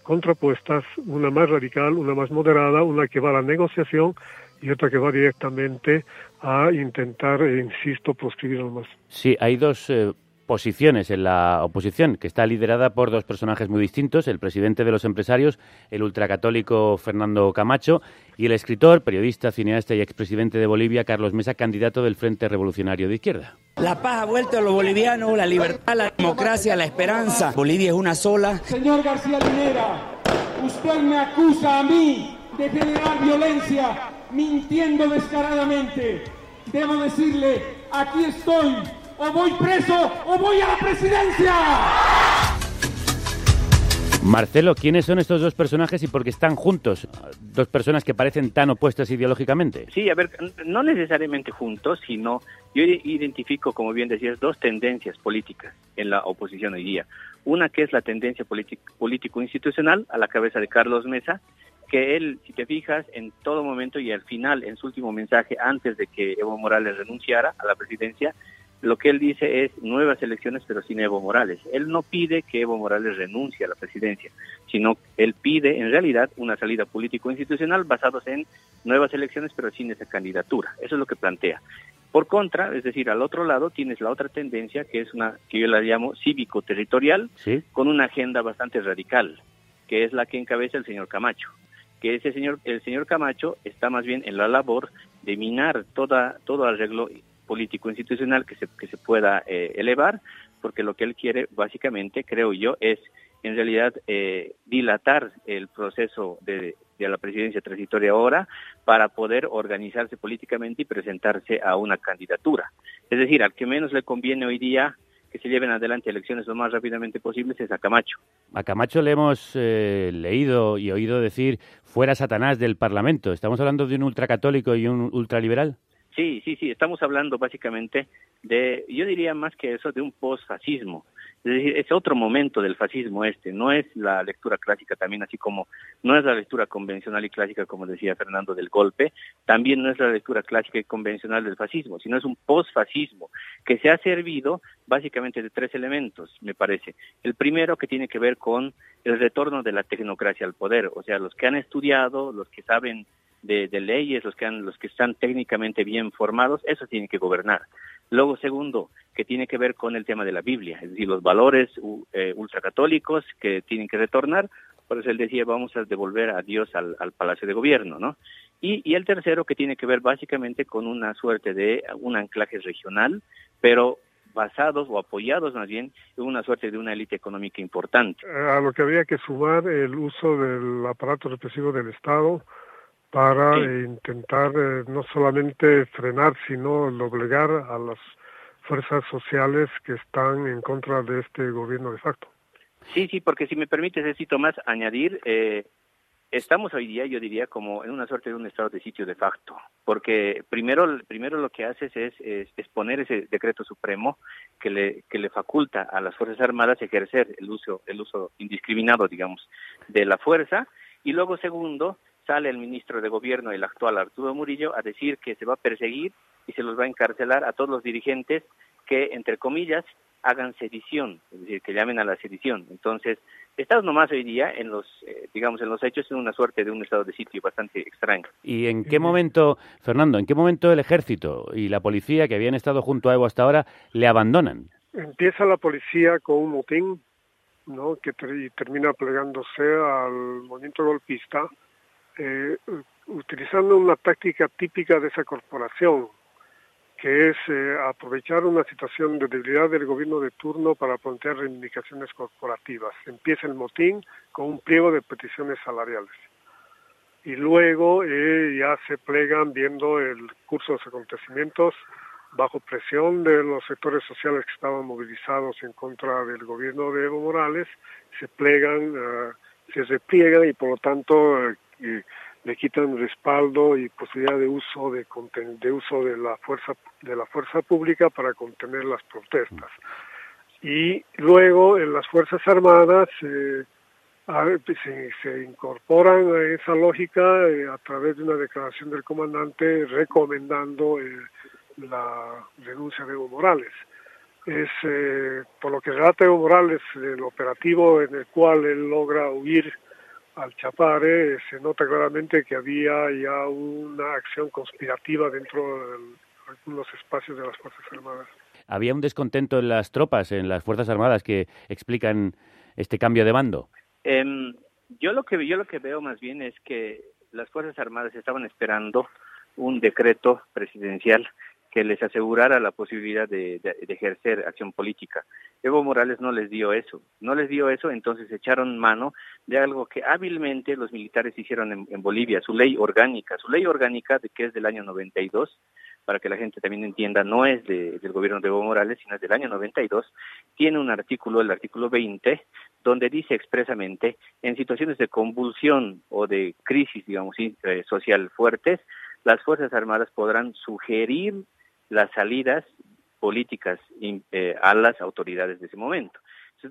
contrapuestas, una más radical, una más moderada, una que va a la negociación y otra que va directamente a intentar, eh, insisto, proscribir al más. Sí, hay dos eh, posiciones en la oposición, que está liderada por dos personajes muy distintos, el presidente de los empresarios, el ultracatólico Fernando Camacho, y el escritor, periodista, cineasta y expresidente de Bolivia, Carlos Mesa, candidato del Frente Revolucionario de Izquierda. La paz ha vuelto a los bolivianos, la libertad, la democracia, la esperanza. Bolivia es una sola. Señor García Linera, usted me acusa a mí de generar violencia, mintiendo descaradamente. Debo decirle, aquí estoy o voy preso o voy a la presidencia. Marcelo, ¿quiénes son estos dos personajes y por qué están juntos? Dos personas que parecen tan opuestas ideológicamente. Sí, a ver, no necesariamente juntos, sino yo identifico, como bien decías, dos tendencias políticas en la oposición hoy día. Una que es la tendencia político-institucional a la cabeza de Carlos Mesa, que él, si te fijas, en todo momento y al final, en su último mensaje, antes de que Evo Morales renunciara a la presidencia, lo que él dice es nuevas elecciones pero sin Evo Morales. Él no pide que Evo Morales renuncie a la presidencia, sino él pide en realidad una salida político-institucional basados en nuevas elecciones pero sin esa candidatura. Eso es lo que plantea. Por contra, es decir, al otro lado tienes la otra tendencia que es una que yo la llamo cívico-territorial con una agenda bastante radical, que es la que encabeza el señor Camacho que ese señor, el señor Camacho está más bien en la labor de minar toda, todo arreglo político institucional que se, que se pueda eh, elevar, porque lo que él quiere básicamente, creo yo, es en realidad eh, dilatar el proceso de, de, la presidencia transitoria ahora para poder organizarse políticamente y presentarse a una candidatura. Es decir, al que menos le conviene hoy día que se lleven adelante elecciones lo más rápidamente posible es a Camacho. A Camacho le hemos eh, leído y oído decir fuera Satanás del Parlamento. ¿Estamos hablando de un ultracatólico y un ultraliberal? Sí, sí, sí, estamos hablando básicamente de, yo diría más que eso, de un post-fascismo. Es decir, es otro momento del fascismo este, no es la lectura clásica también, así como no es la lectura convencional y clásica, como decía Fernando, del golpe, también no es la lectura clásica y convencional del fascismo, sino es un post-fascismo que se ha servido básicamente de tres elementos, me parece. El primero que tiene que ver con el retorno de la tecnocracia al poder, o sea, los que han estudiado, los que saben de, leyes, los que, han, los que están técnicamente bien formados, eso tiene que gobernar. Luego, segundo, que tiene que ver con el tema de la Biblia, es decir, los valores eh, ultracatólicos que tienen que retornar. Por eso él decía, vamos a devolver a Dios al, Palacio de Gobierno, ¿no? Y, y, el tercero, que tiene que ver básicamente con una suerte de un anclaje regional, pero basados o apoyados más bien en una suerte de una élite económica importante. A lo que habría que sumar el uso del aparato represivo del Estado, para intentar eh, no solamente frenar, sino obligar a las fuerzas sociales que están en contra de este gobierno de facto. Sí, sí, porque si me permites, necesito más añadir, eh, estamos hoy día, yo diría, como en una suerte de un estado de sitio de facto, porque primero, primero lo que haces es, es, exponer ese decreto supremo que le, que le faculta a las Fuerzas Armadas ejercer el uso, el uso indiscriminado, digamos, de la fuerza, y luego segundo, sale el ministro de Gobierno, el actual Arturo Murillo, a decir que se va a perseguir y se los va a encarcelar a todos los dirigentes que, entre comillas, hagan sedición, es decir, que llamen a la sedición. Entonces, estamos nomás hoy día en los, eh, digamos, en los hechos en una suerte de un estado de sitio bastante extraño. ¿Y en qué momento, Fernando, en qué momento el ejército y la policía que habían estado junto a Evo hasta ahora le abandonan? Empieza la policía con un motín, ¿no? Que termina plegándose al movimiento golpista eh, utilizando una táctica típica de esa corporación, que es eh, aprovechar una situación de debilidad del gobierno de turno para plantear reivindicaciones corporativas. Empieza el motín con un pliego de peticiones salariales. y luego eh, ya se plegan viendo el curso de los acontecimientos bajo presión de los sectores sociales que estaban movilizados en contra del gobierno de Evo Morales, se plegan, uh, se repliegan y por lo tanto uh, le quitan respaldo y posibilidad de uso de, de uso de la fuerza de la fuerza pública para contener las protestas. Y luego en las fuerzas armadas eh, se, se, incorporan a esa lógica eh, a través de una declaración del comandante recomendando eh, la renuncia de Evo Morales. Es por lo que relata Evo Morales el operativo en el cual él logra huir al Chapare, se nota claramente que había ya una acción conspirativa dentro de algunos espacios de las Fuerzas Armadas. Había un descontento en las tropas, en las Fuerzas Armadas, que explican este cambio de bando. Eh, yo lo que yo lo que veo más bien es que las Fuerzas Armadas estaban esperando un decreto presidencial que les asegurara la posibilidad de, de, ejercer acción política. Evo Morales no les dio eso, no les dio eso, entonces echaron mano de algo que hábilmente los militares hicieron en, en Bolivia, su ley orgánica, su ley orgánica de que es del año 92, para que la gente también entienda, no es de, del gobierno de Evo Morales, sino es del año 92, tiene un artículo, el artículo 20, donde dice expresamente, en situaciones de convulsión o de crisis, digamos, eh, social fuertes, las Fuerzas Armadas podrán sugerir las salidas políticas eh, a las autoridades de ese momento.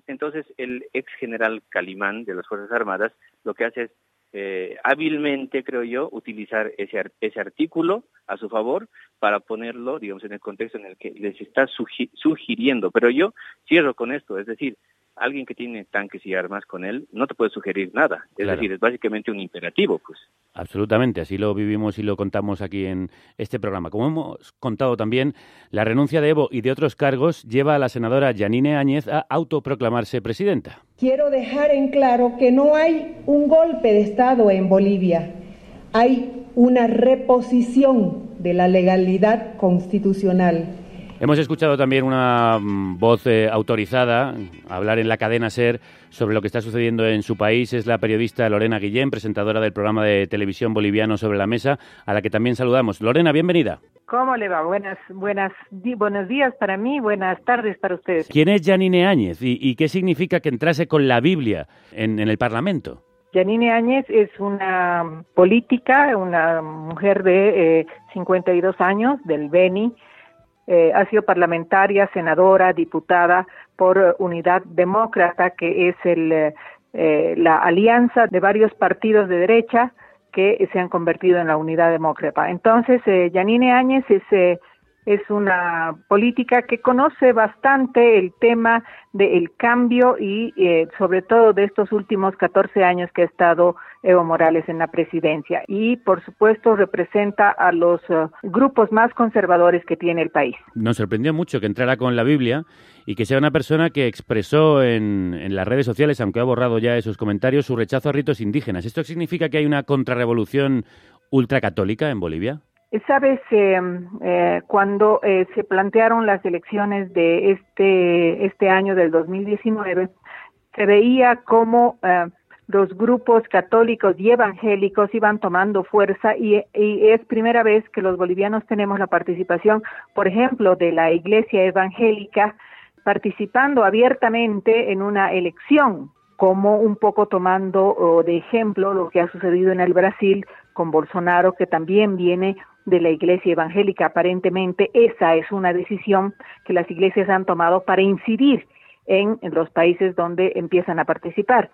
Entonces, el ex general Calimán de las Fuerzas Armadas lo que hace es eh, hábilmente, creo yo, utilizar ese, ese artículo a su favor para ponerlo, digamos, en el contexto en el que les está sugi sugiriendo. Pero yo cierro con esto, es decir, alguien que tiene tanques y armas con él no te puede sugerir nada. Es Claro. decir, es básicamente un imperativo, pues. Absolutamente, así lo vivimos y lo contamos aquí en este programa. Como hemos contado también, la renuncia de Evo y de otros cargos lleva a la senadora Yanine Áñez a autoproclamarse presidenta. Quiero dejar en claro que no hay un golpe de Estado en Bolivia, hay una reposición de la legalidad constitucional. Hemos escuchado también una mm, voz eh, autorizada hablar en la cadena SER sobre lo que está sucediendo en su país. Es la periodista Lorena Guillén, presentadora del programa de televisión boliviano Sobre la Mesa, a la que también saludamos. Lorena, bienvenida. ¿Cómo le va? Buenas, buenas, di, buenos días para mí, buenas tardes para ustedes. ¿Quién es Yanine Áñez y, y qué significa que entrase con la Biblia en, en el Parlamento? Yanine Áñez es una política, una mujer de eh, 52 años del Beni. Eh, ha sido parlamentaria, senadora, diputada por eh, Unidad Demócrata, que es el, eh, la alianza de varios partidos de derecha que se han convertido en la Unidad Demócrata. Entonces, eh, Yanine Áñez es, eh, es una política que conoce bastante el tema del cambio y eh, sobre todo de estos últimos 14 años que ha estado Evo Morales en la presidencia y por supuesto representa a los uh, grupos más conservadores que tiene el país. Nos sorprendió mucho que entrara con la Biblia y que sea una persona que expresó en, en las redes sociales, aunque ha borrado ya esos comentarios, su rechazo a ritos indígenas. ¿Esto significa que hay una contrarrevolución ultracatólica en Bolivia? Sabes, eh, eh, cuando eh, se plantearon las elecciones de este, este año del 2019, se veía cómo eh, los grupos católicos y evangélicos iban tomando fuerza y, y, es primera vez que los bolivianos tenemos la participación, por ejemplo, de la iglesia evangélica participando abiertamente en una elección, como un poco tomando de ejemplo lo que ha sucedido en el Brasil con Bolsonaro, que también viene de la iglesia evangélica. Aparentemente esa es una decisión que las iglesias han tomado para incidir en, en los países donde empiezan a participar.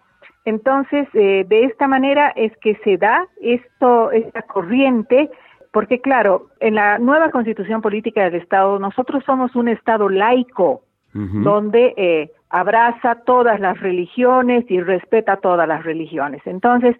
Entonces, eh, de esta manera es que se da esto, esta corriente, porque claro, en la nueva constitución política del Estado, nosotros somos un Estado laico, uh -huh. donde eh, abraza todas las religiones y respeta todas las religiones. Entonces,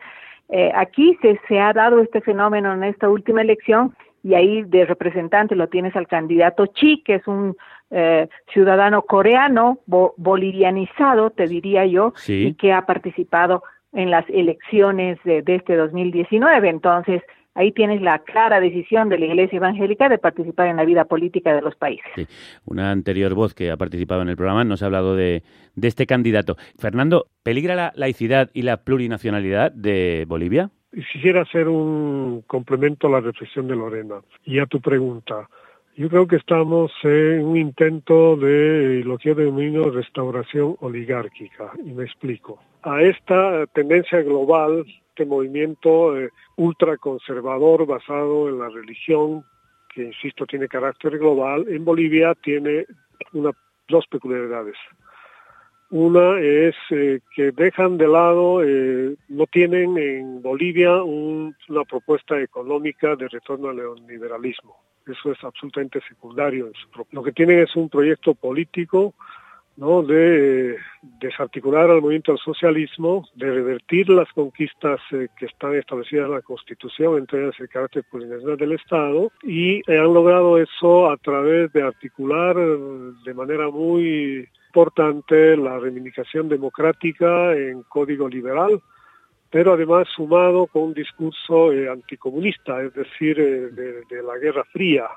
eh, aquí se, se ha dado este fenómeno en esta última elección y ahí de representante lo tienes al candidato Chi, que es un eh, ciudadano coreano bo bolivianizado, te diría yo, sí. y que ha participado en las elecciones de, de este 2019. Entonces, ahí tienes la clara decisión de la Iglesia Evangélica de participar en la vida política de los países. Sí. Una anterior voz que ha participado en el programa nos ha hablado de, de este candidato. Fernando, ¿peligra la laicidad y la plurinacionalidad de Bolivia? quisiera hacer un complemento a la reflexión de Lorena y a tu pregunta. Yo creo que estamos en un intento de lo que yo denomino restauración oligárquica, y me explico. A esta tendencia global, este movimiento eh, ultraconservador basado en la religión, que insisto tiene carácter global, en Bolivia tiene una, dos peculiaridades. Una es eh, que dejan de lado, eh, no tienen en Bolivia una propuesta económica de retorno al neoliberalismo eso es absolutamente secundario. Lo que tienen es un proyecto político de desarticular al movimiento del socialismo, de revertir las conquistas eh, que están establecidas en la Constitución, entre ellas el carácter plurinacional del Estado, y han logrado eso a través de articular eh, de manera muy importante la reivindicación democrática en código liberal, pero además sumado con un discurso eh, anticomunista, es decir, eh, de, la Guerra Fría.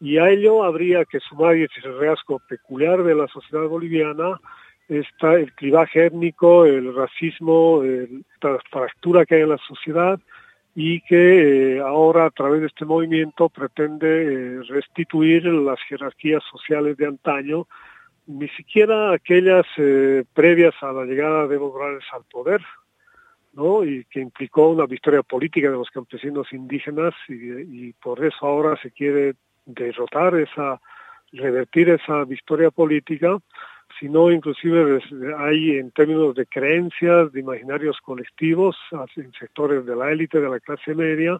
Y a ello habría que sumar, y ese rasgo peculiar de la sociedad boliviana, está el clivaje étnico, el racismo, la fractura que hay en la sociedad y que eh, ahora a través de este movimiento pretende restituir las jerarquías sociales de antaño, ni siquiera aquellas previas a la llegada de Evo Morales al poder, y que implicó una victoria política de los campesinos indígenas y, por eso ahora se quiere derrotar esa, revertir esa victoria política, sino inclusive hay en términos de creencias, de imaginarios colectivos, en sectores de la élite, de la clase media,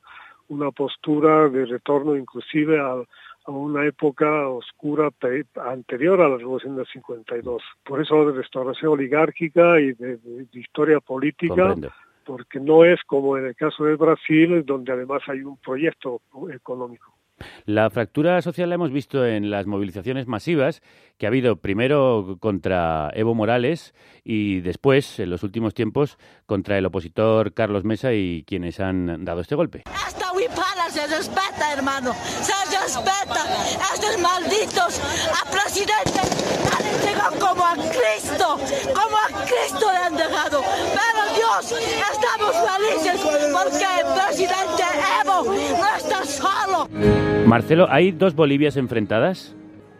una postura de retorno inclusive a, una época oscura anterior a la Revolución del 52. Por eso de restauración oligárquica y de, victoria política, porque no es como en el caso de Brasil, donde además hay un proyecto económico. La fractura social la hemos visto en las movilizaciones masivas que ha habido primero contra Evo Morales y después, en los últimos tiempos, contra el opositor Carlos Mesa y quienes han dado este golpe se respeta, hermano. Se respeta. Estos malditos a presidente han entregado como a Cristo. Como a Cristo le han dejado. Pero Dios, estamos felices porque el presidente Evo no está solo. Marcelo, ¿hay dos Bolivias enfrentadas?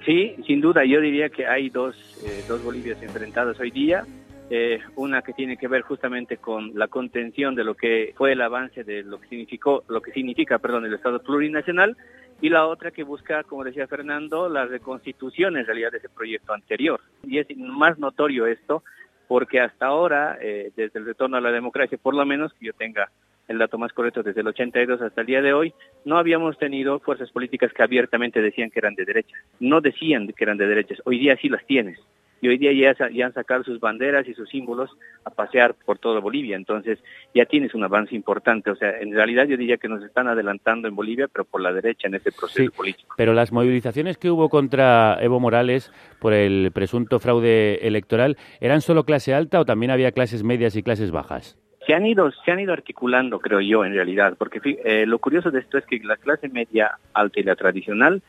Sí, sin duda. Yo diría que hay dos, eh, dos Bolivias enfrentadas hoy día. Eh, una que tiene que ver justamente con la contención de lo que fue el avance de lo que significó, lo que significa, perdón, el Estado plurinacional, y la otra que busca, como decía Fernando, la reconstitución en realidad de ese proyecto anterior. Y es más notorio esto porque hasta ahora, eh, desde el retorno a la democracia, por lo menos que yo tenga el dato más correcto, desde el 82 hasta el día de hoy, no habíamos tenido fuerzas políticas que abiertamente decían que eran de derecha. No decían que eran de derechas, hoy día sí las tienes y hoy día ya, ya, han sacado sus banderas y sus símbolos a pasear por toda Bolivia. Entonces ya tienes un avance importante. O sea, en realidad yo diría que nos están adelantando en Bolivia, pero por la derecha en este proceso político. Pero las movilizaciones que hubo contra Evo Morales por el presunto fraude electoral, ¿eran solo clase alta o también había clases medias y clases bajas? Se han ido, se han ido articulando, creo yo, en realidad, porque eh, lo curioso de esto es que la clase media alta y la tradicional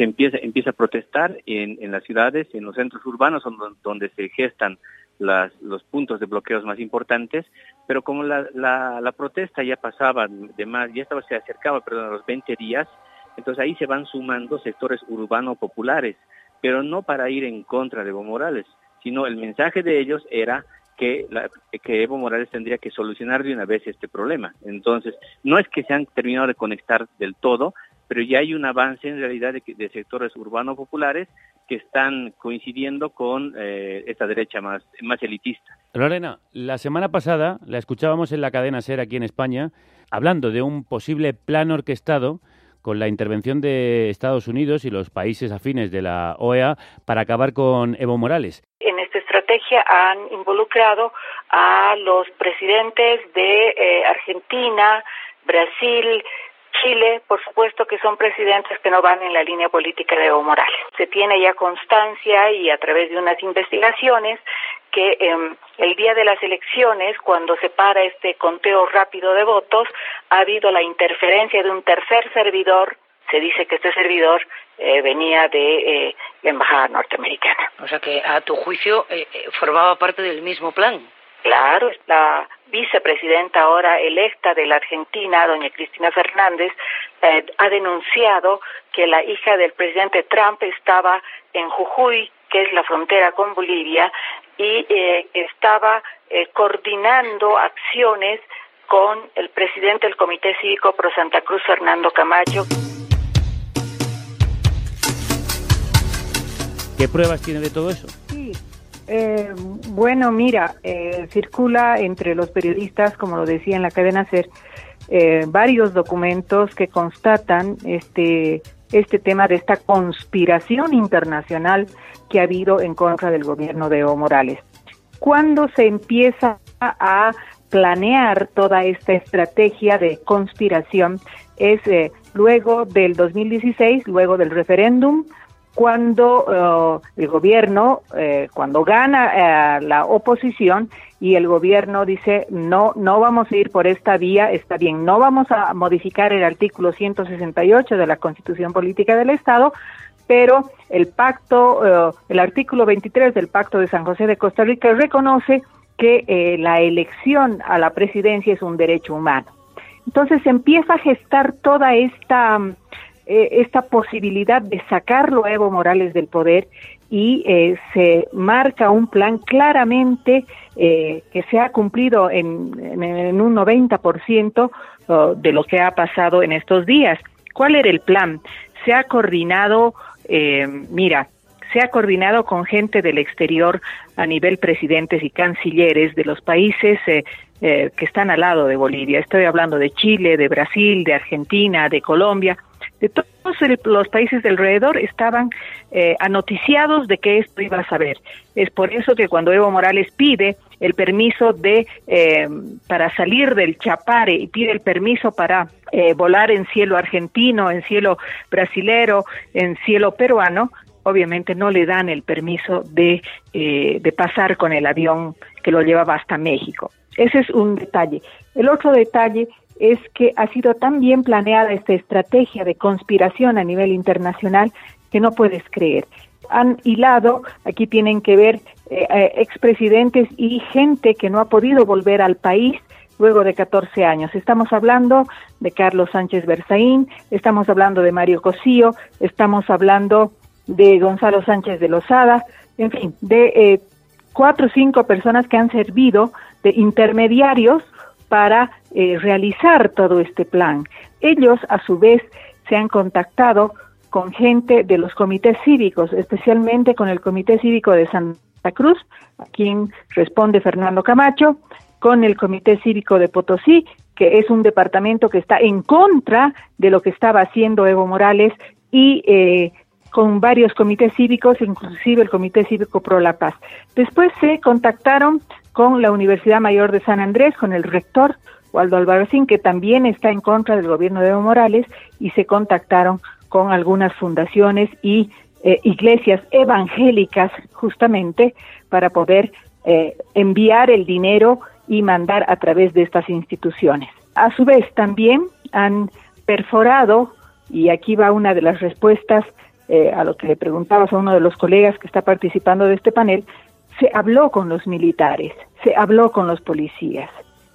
se empieza, empieza a protestar en, en las ciudades, en los centros urbanos donde se gestan los puntos de bloqueos más importantes, pero como la, la, protesta ya pasaba de más, ya estaba, se acercaba, perdón, a los 20 días, entonces ahí se van sumando sectores urbanos populares, pero no para ir en contra de Evo Morales, sino el mensaje de ellos era que, la, que Evo Morales tendría que solucionar de una vez este problema. Entonces, no es que se han terminado de conectar del todo, pero ya hay un avance en realidad de, sectores urbanos populares que están coincidiendo con eh, esta derecha más, más elitista. Lorena, la semana pasada la escuchábamos en la cadena SER aquí en España hablando de un posible plan orquestado con la intervención de Estados Unidos y los países afines de la OEA para acabar con Evo Morales. En esta estrategia han involucrado a los presidentes de eh, Argentina, Brasil, Chile, por supuesto que son presidentes que no van en la línea política de Evo Morales. Se tiene ya constancia y a través de unas investigaciones que eh, el día de las elecciones, cuando se para este conteo rápido de votos, ha habido la interferencia de un tercer servidor. Se dice que este servidor eh, venía de eh, la embajada norteamericana. O sea que, a tu juicio, eh, eh, formaba parte del mismo plan. Claro, la vicepresidenta ahora electa de la Argentina, doña Cristina Fernández, eh, ha denunciado que la hija del presidente Trump estaba en Jujuy, que es la frontera con Bolivia, y eh, estaba eh, coordinando acciones con el presidente del Comité Cívico Pro Santa Cruz, Fernando Camacho. ¿Qué pruebas tiene de todo eso? Sí, eh, bueno, mira, eh, circula entre los periodistas, como lo decía en la cadena SER, eh, varios documentos que constatan este este tema de esta conspiración internacional que ha habido en contra del gobierno de Evo Morales. Cuando se empieza a planear toda esta estrategia de conspiración es eh, luego del 2016, luego del referéndum, cuando eh, el gobierno, eh, cuando gana eh, la oposición y el gobierno dice, no, no vamos a ir por esta vía, está bien, no vamos a modificar el artículo 168 de la Constitución Política del Estado, pero el pacto, el artículo 23 del Pacto de San José de Costa Rica reconoce que la elección a la presidencia es un derecho humano. Entonces empieza a gestar toda esta eh, esta posibilidad de sacarlo a Evo Morales del poder y eh, se marca un plan claramente eh, que se ha cumplido en, un 90% de lo que ha pasado en estos días. ¿Cuál era el plan? Se ha coordinado, mira, se ha coordinado con gente del exterior a nivel presidentes y cancilleres de los países que están al lado de Bolivia. Estoy hablando de Chile, de Brasil, de Argentina, de Colombia de todos los países de alrededor estaban eh, anoticiados de que esto iba a saber. Es por eso que cuando Evo Morales pide el permiso de eh, para salir del Chapare y pide el permiso para eh, volar en cielo argentino, en cielo brasilero, en cielo peruano, obviamente no le dan el permiso de, de pasar con el avión que lo llevaba hasta México. Ese es un detalle. El otro detalle es que ha sido tan bien planeada esta estrategia de conspiración a nivel internacional que no puedes creer. Han hilado, aquí tienen que ver eh, eh, expresidentes y gente que no ha podido volver al país luego de 14 años. Estamos hablando de Carlos Sánchez Berzaín, estamos hablando de Mario Cosío, estamos hablando de Gonzalo Sánchez de Lozada, en fin, de eh, cuatro o cinco personas que han servido de intermediarios para eh, realizar todo este plan. Ellos, a su vez, se han contactado con gente de los comités cívicos, especialmente con el Comité Cívico de Santa Cruz, a quien responde Fernando Camacho, con el Comité Cívico de Potosí, que es un departamento que está en contra de lo que estaba haciendo Evo Morales, y eh, con varios comités cívicos, inclusive el Comité Cívico Pro la Paz. Después se contactaron con la Universidad Mayor de San Andrés, con el rector Waldo Albarracín, que también está en contra del gobierno de Evo Morales, y se contactaron con algunas fundaciones y eh, iglesias evangélicas justamente para poder eh, enviar el dinero y mandar a través de estas instituciones. A su vez, también han perforado, y aquí va una de las respuestas eh, a lo que le preguntabas a uno de los colegas que está participando de este panel, se habló con los militares, se habló con los policías.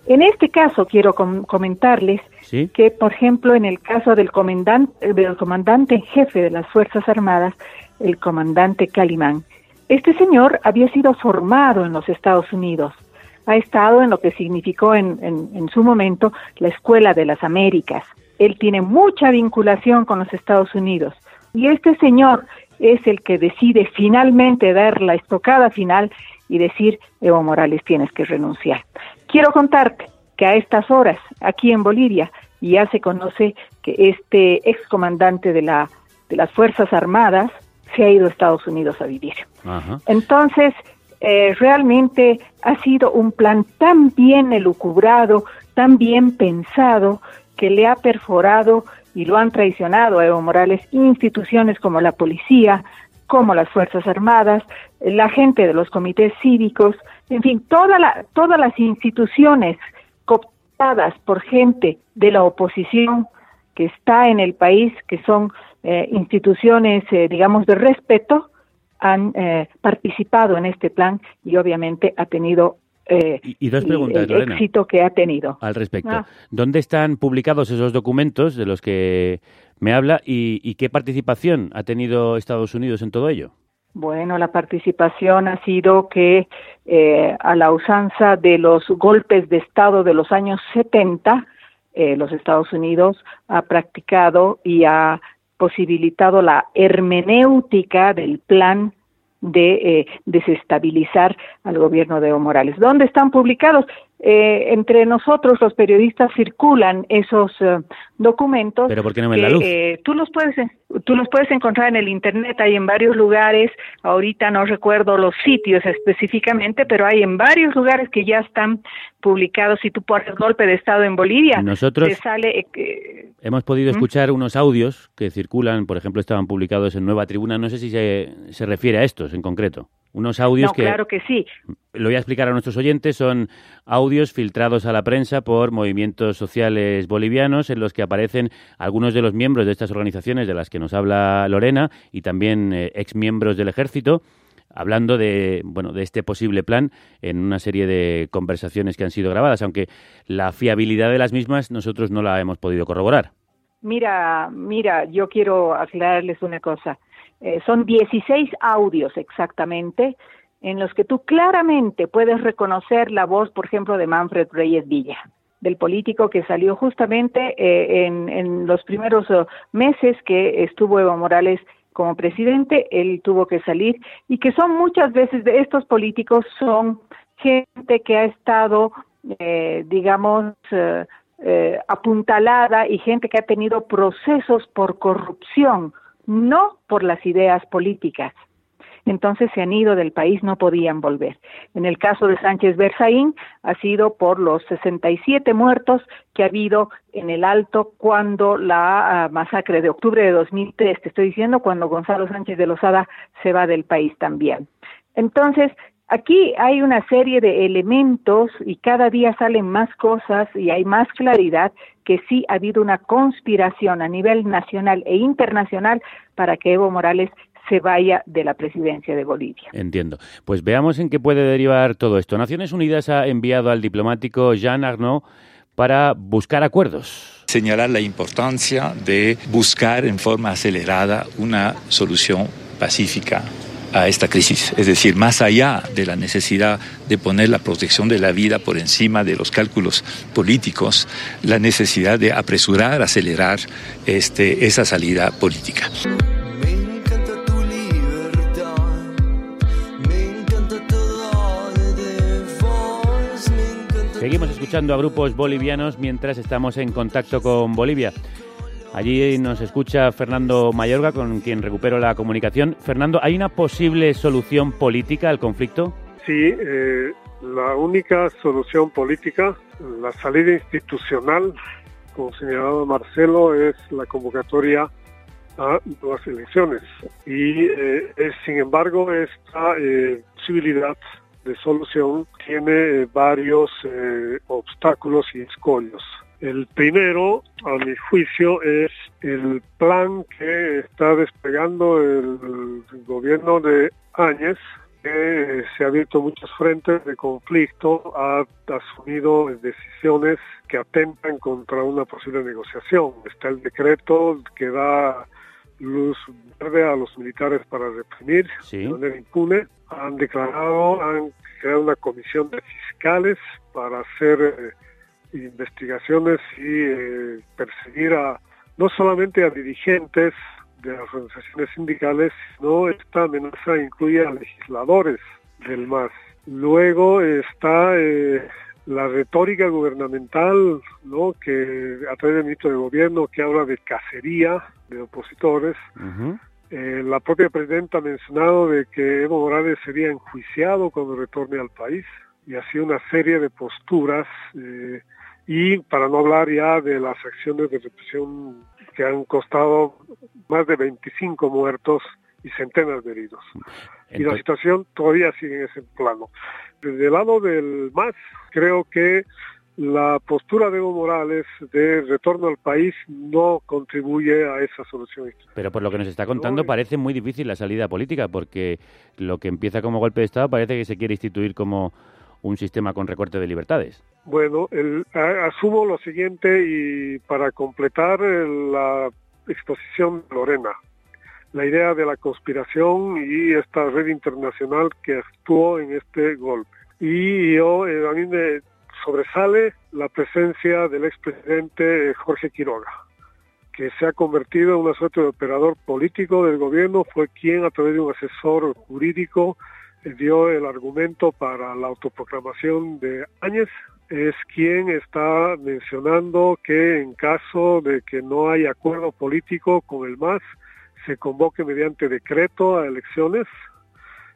En este caso quiero comentarles que, por ejemplo, en el caso del comandante, del comandante en jefe de las Fuerzas Armadas, el comandante Calimán, este señor había sido formado en los Estados Unidos, ha estado en lo que significó en, en su momento la Escuela de las Américas. Él tiene mucha vinculación con los Estados Unidos. Y este señor es el que decide finalmente dar la estocada final y decir, Evo Morales, tienes que renunciar. Quiero contarte que a estas horas, aquí en Bolivia, ya se conoce que este excomandante de, la, de las Fuerzas Armadas se ha ido a Estados Unidos a vivir. Entonces, eh, realmente ha sido un plan tan bien elucubrado, tan bien pensado, que le ha perforado y lo han traicionado a Evo Morales instituciones como la policía, como las Fuerzas Armadas, la gente de los comités cívicos, en fin, toda la, todas las instituciones cooptadas por gente de la oposición que está en el país, que son eh, instituciones, eh, digamos, de respeto, han eh, participado en este plan y obviamente ha tenido eh, y, dos preguntas, el Lorena, éxito que ha tenido. al respecto. Ah. ¿Dónde están publicados esos documentos de los que me habla y, y qué participación ha tenido Estados Unidos en todo ello? Bueno, la participación ha sido que eh, a la usanza de los golpes de Estado de los años 70, eh, los Estados Unidos ha practicado y ha posibilitado la hermenéutica del plan de eh, desestabilizar al gobierno de Evo Morales. ¿Dónde están publicados? Eh, entre nosotros los periodistas circulan esos eh, documentos. Pero ¿por qué no ven la luz? eh, tú los puedes tú los puedes encontrar en el internet, hay en varios lugares. Ahorita no recuerdo los sitios específicamente, pero hay en varios lugares que ya están publicados. Si tú pones golpe de estado en Bolivia, Nosotros- te sale eh, Hemos podido ¿Mm? escuchar unos audios que circulan, por ejemplo, estaban publicados en Nueva Tribuna. No sé si se, se refiere a estos en concreto. Unos audios no, que, claro que sí. lo voy a explicar a nuestros oyentes, son audios filtrados a la prensa por movimientos sociales bolivianos en los que aparecen algunos de los miembros de estas organizaciones de las que nos habla Lorena y también eh, exmiembros del ejército hablando de bueno de este posible plan en una serie de conversaciones que han sido grabadas, aunque la fiabilidad de las mismas nosotros no la hemos podido corroborar. Mira, mira, yo quiero aclararles una cosa. Eh, son 16 audios exactamente en los que tú claramente puedes reconocer la voz, por ejemplo, de Manfred Reyes Villa, del político que salió justamente eh, en, en los primeros eh, meses que estuvo Evo Morales como presidente, él tuvo que salir y que son muchas veces de estos políticos son gente que ha estado, eh, digamos, eh, eh, apuntalada y gente que ha tenido procesos por corrupción, no por las ideas políticas. Entonces se han ido del país, no podían volver. En el caso de Sánchez Berzaín, ha sido por los 67 muertos que ha habido en el Alto cuando la ah, masacre de octubre de 2003, te estoy diciendo, cuando Gonzalo Sánchez de Lozada se va del país también. Entonces, aquí hay una serie de elementos y cada día salen más cosas y hay más claridad que sí ha habido una conspiración a nivel nacional e internacional para que Evo Morales se vaya de la presidencia de Bolivia. Entiendo. Pues veamos en qué puede derivar todo esto. Naciones Unidas ha enviado al diplomático Jean Arnaud para buscar acuerdos. señalar la importancia de buscar en forma acelerada una solución pacífica a esta crisis. Es decir, más allá de la necesidad de poner la protección de la vida por encima de los cálculos políticos, la necesidad de apresurar, acelerar este, esa salida política. Seguimos escuchando a grupos bolivianos mientras estamos en contacto con Bolivia. Allí nos escucha Fernando Mayorga, con quien recupero la comunicación. Fernando, ¿hay una posible solución política al conflicto? Sí, eh, la única solución política, la salida institucional, como señalaba Marcelo, es la convocatoria a las elecciones. Y, eh, sin embargo, esta eh, posibilidad de solución tiene varios obstáculos y escollos. El primero, a mi juicio, es el plan que está desplegando el, gobierno de Áñez, que se ha abierto muchos frentes de conflicto, ha asumido decisiones que atentan contra una posible negociación. Está el decreto que da luz verde a los militares para reprimir de manera impune. Han declarado, han creado una comisión de fiscales para hacer eh, investigaciones y eh, perseguir a no solamente a dirigentes de las organizaciones sindicales, sino esta amenaza incluye a legisladores del MAS. Luego está eh, la retórica gubernamental, ¿no? que a través del ministro de Gobierno que habla de cacería de opositores. Eh, la propia presidenta ha mencionado de que Evo Morales sería enjuiciado cuando retorne al país y así una serie de posturas eh, y para no hablar ya de las acciones de represión que han costado más de 25 muertos y centenas de heridos. Y la situación todavía sigue en ese plano. Desde el lado del MAS, creo que la postura de Evo Morales de retorno al país no contribuye a esa solución. Pero por lo que nos está contando parece muy difícil la salida política, porque lo que empieza como golpe de Estado parece que se quiere instituir como un sistema con recorte de libertades. Bueno, el, asumo lo siguiente y para completar eh, la exposición de Lorena, la idea de la conspiración y esta red internacional que actuó en este golpe. Y yo, eh, a mí me sobresale la presencia del expresidente Jorge Quiroga, que se ha convertido en una suerte de operador político del gobierno, fue quien a través de un asesor jurídico dio el argumento para la autoproclamación de Áñez, es quien está mencionando que en caso de que no haya acuerdo político con el MAS, se convoque mediante decreto a elecciones.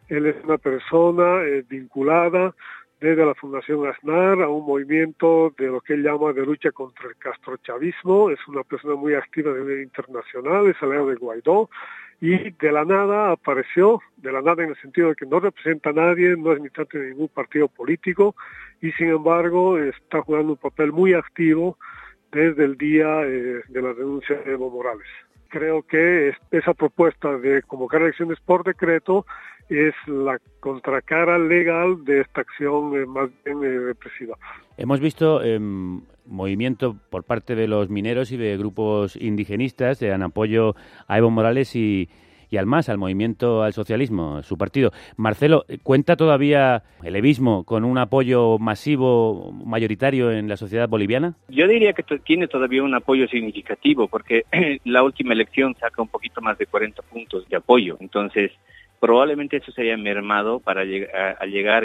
Él es una persona eh, vinculada desde la Fundación Aznar a un movimiento de lo que él llama de lucha contra el castrochavismo. Es una persona muy activa de nivel internacional, es aliado de Guaidó y de la nada apareció, de la nada en el sentido de que no representa a nadie, no es militante de ningún partido político y sin embargo está jugando un papel muy activo desde el día eh, de la denuncia de Evo Morales. Creo que esa propuesta de convocar elecciones por decreto es la contracara legal de esta acción eh, más bien eh, represiva. Hemos visto em, movimiento por parte de los mineros y de grupos indigenistas en apoyo a Evo Morales y, y al MAS, al movimiento al socialismo, su partido. Marcelo, ¿cuenta todavía el evismo con un apoyo masivo, mayoritario en la sociedad boliviana? Yo diría que tiene todavía un apoyo significativo, porque la última elección saca un poquito más de 40 puntos de apoyo. Entonces, probablemente eso sería mermado para llegar, a, llegar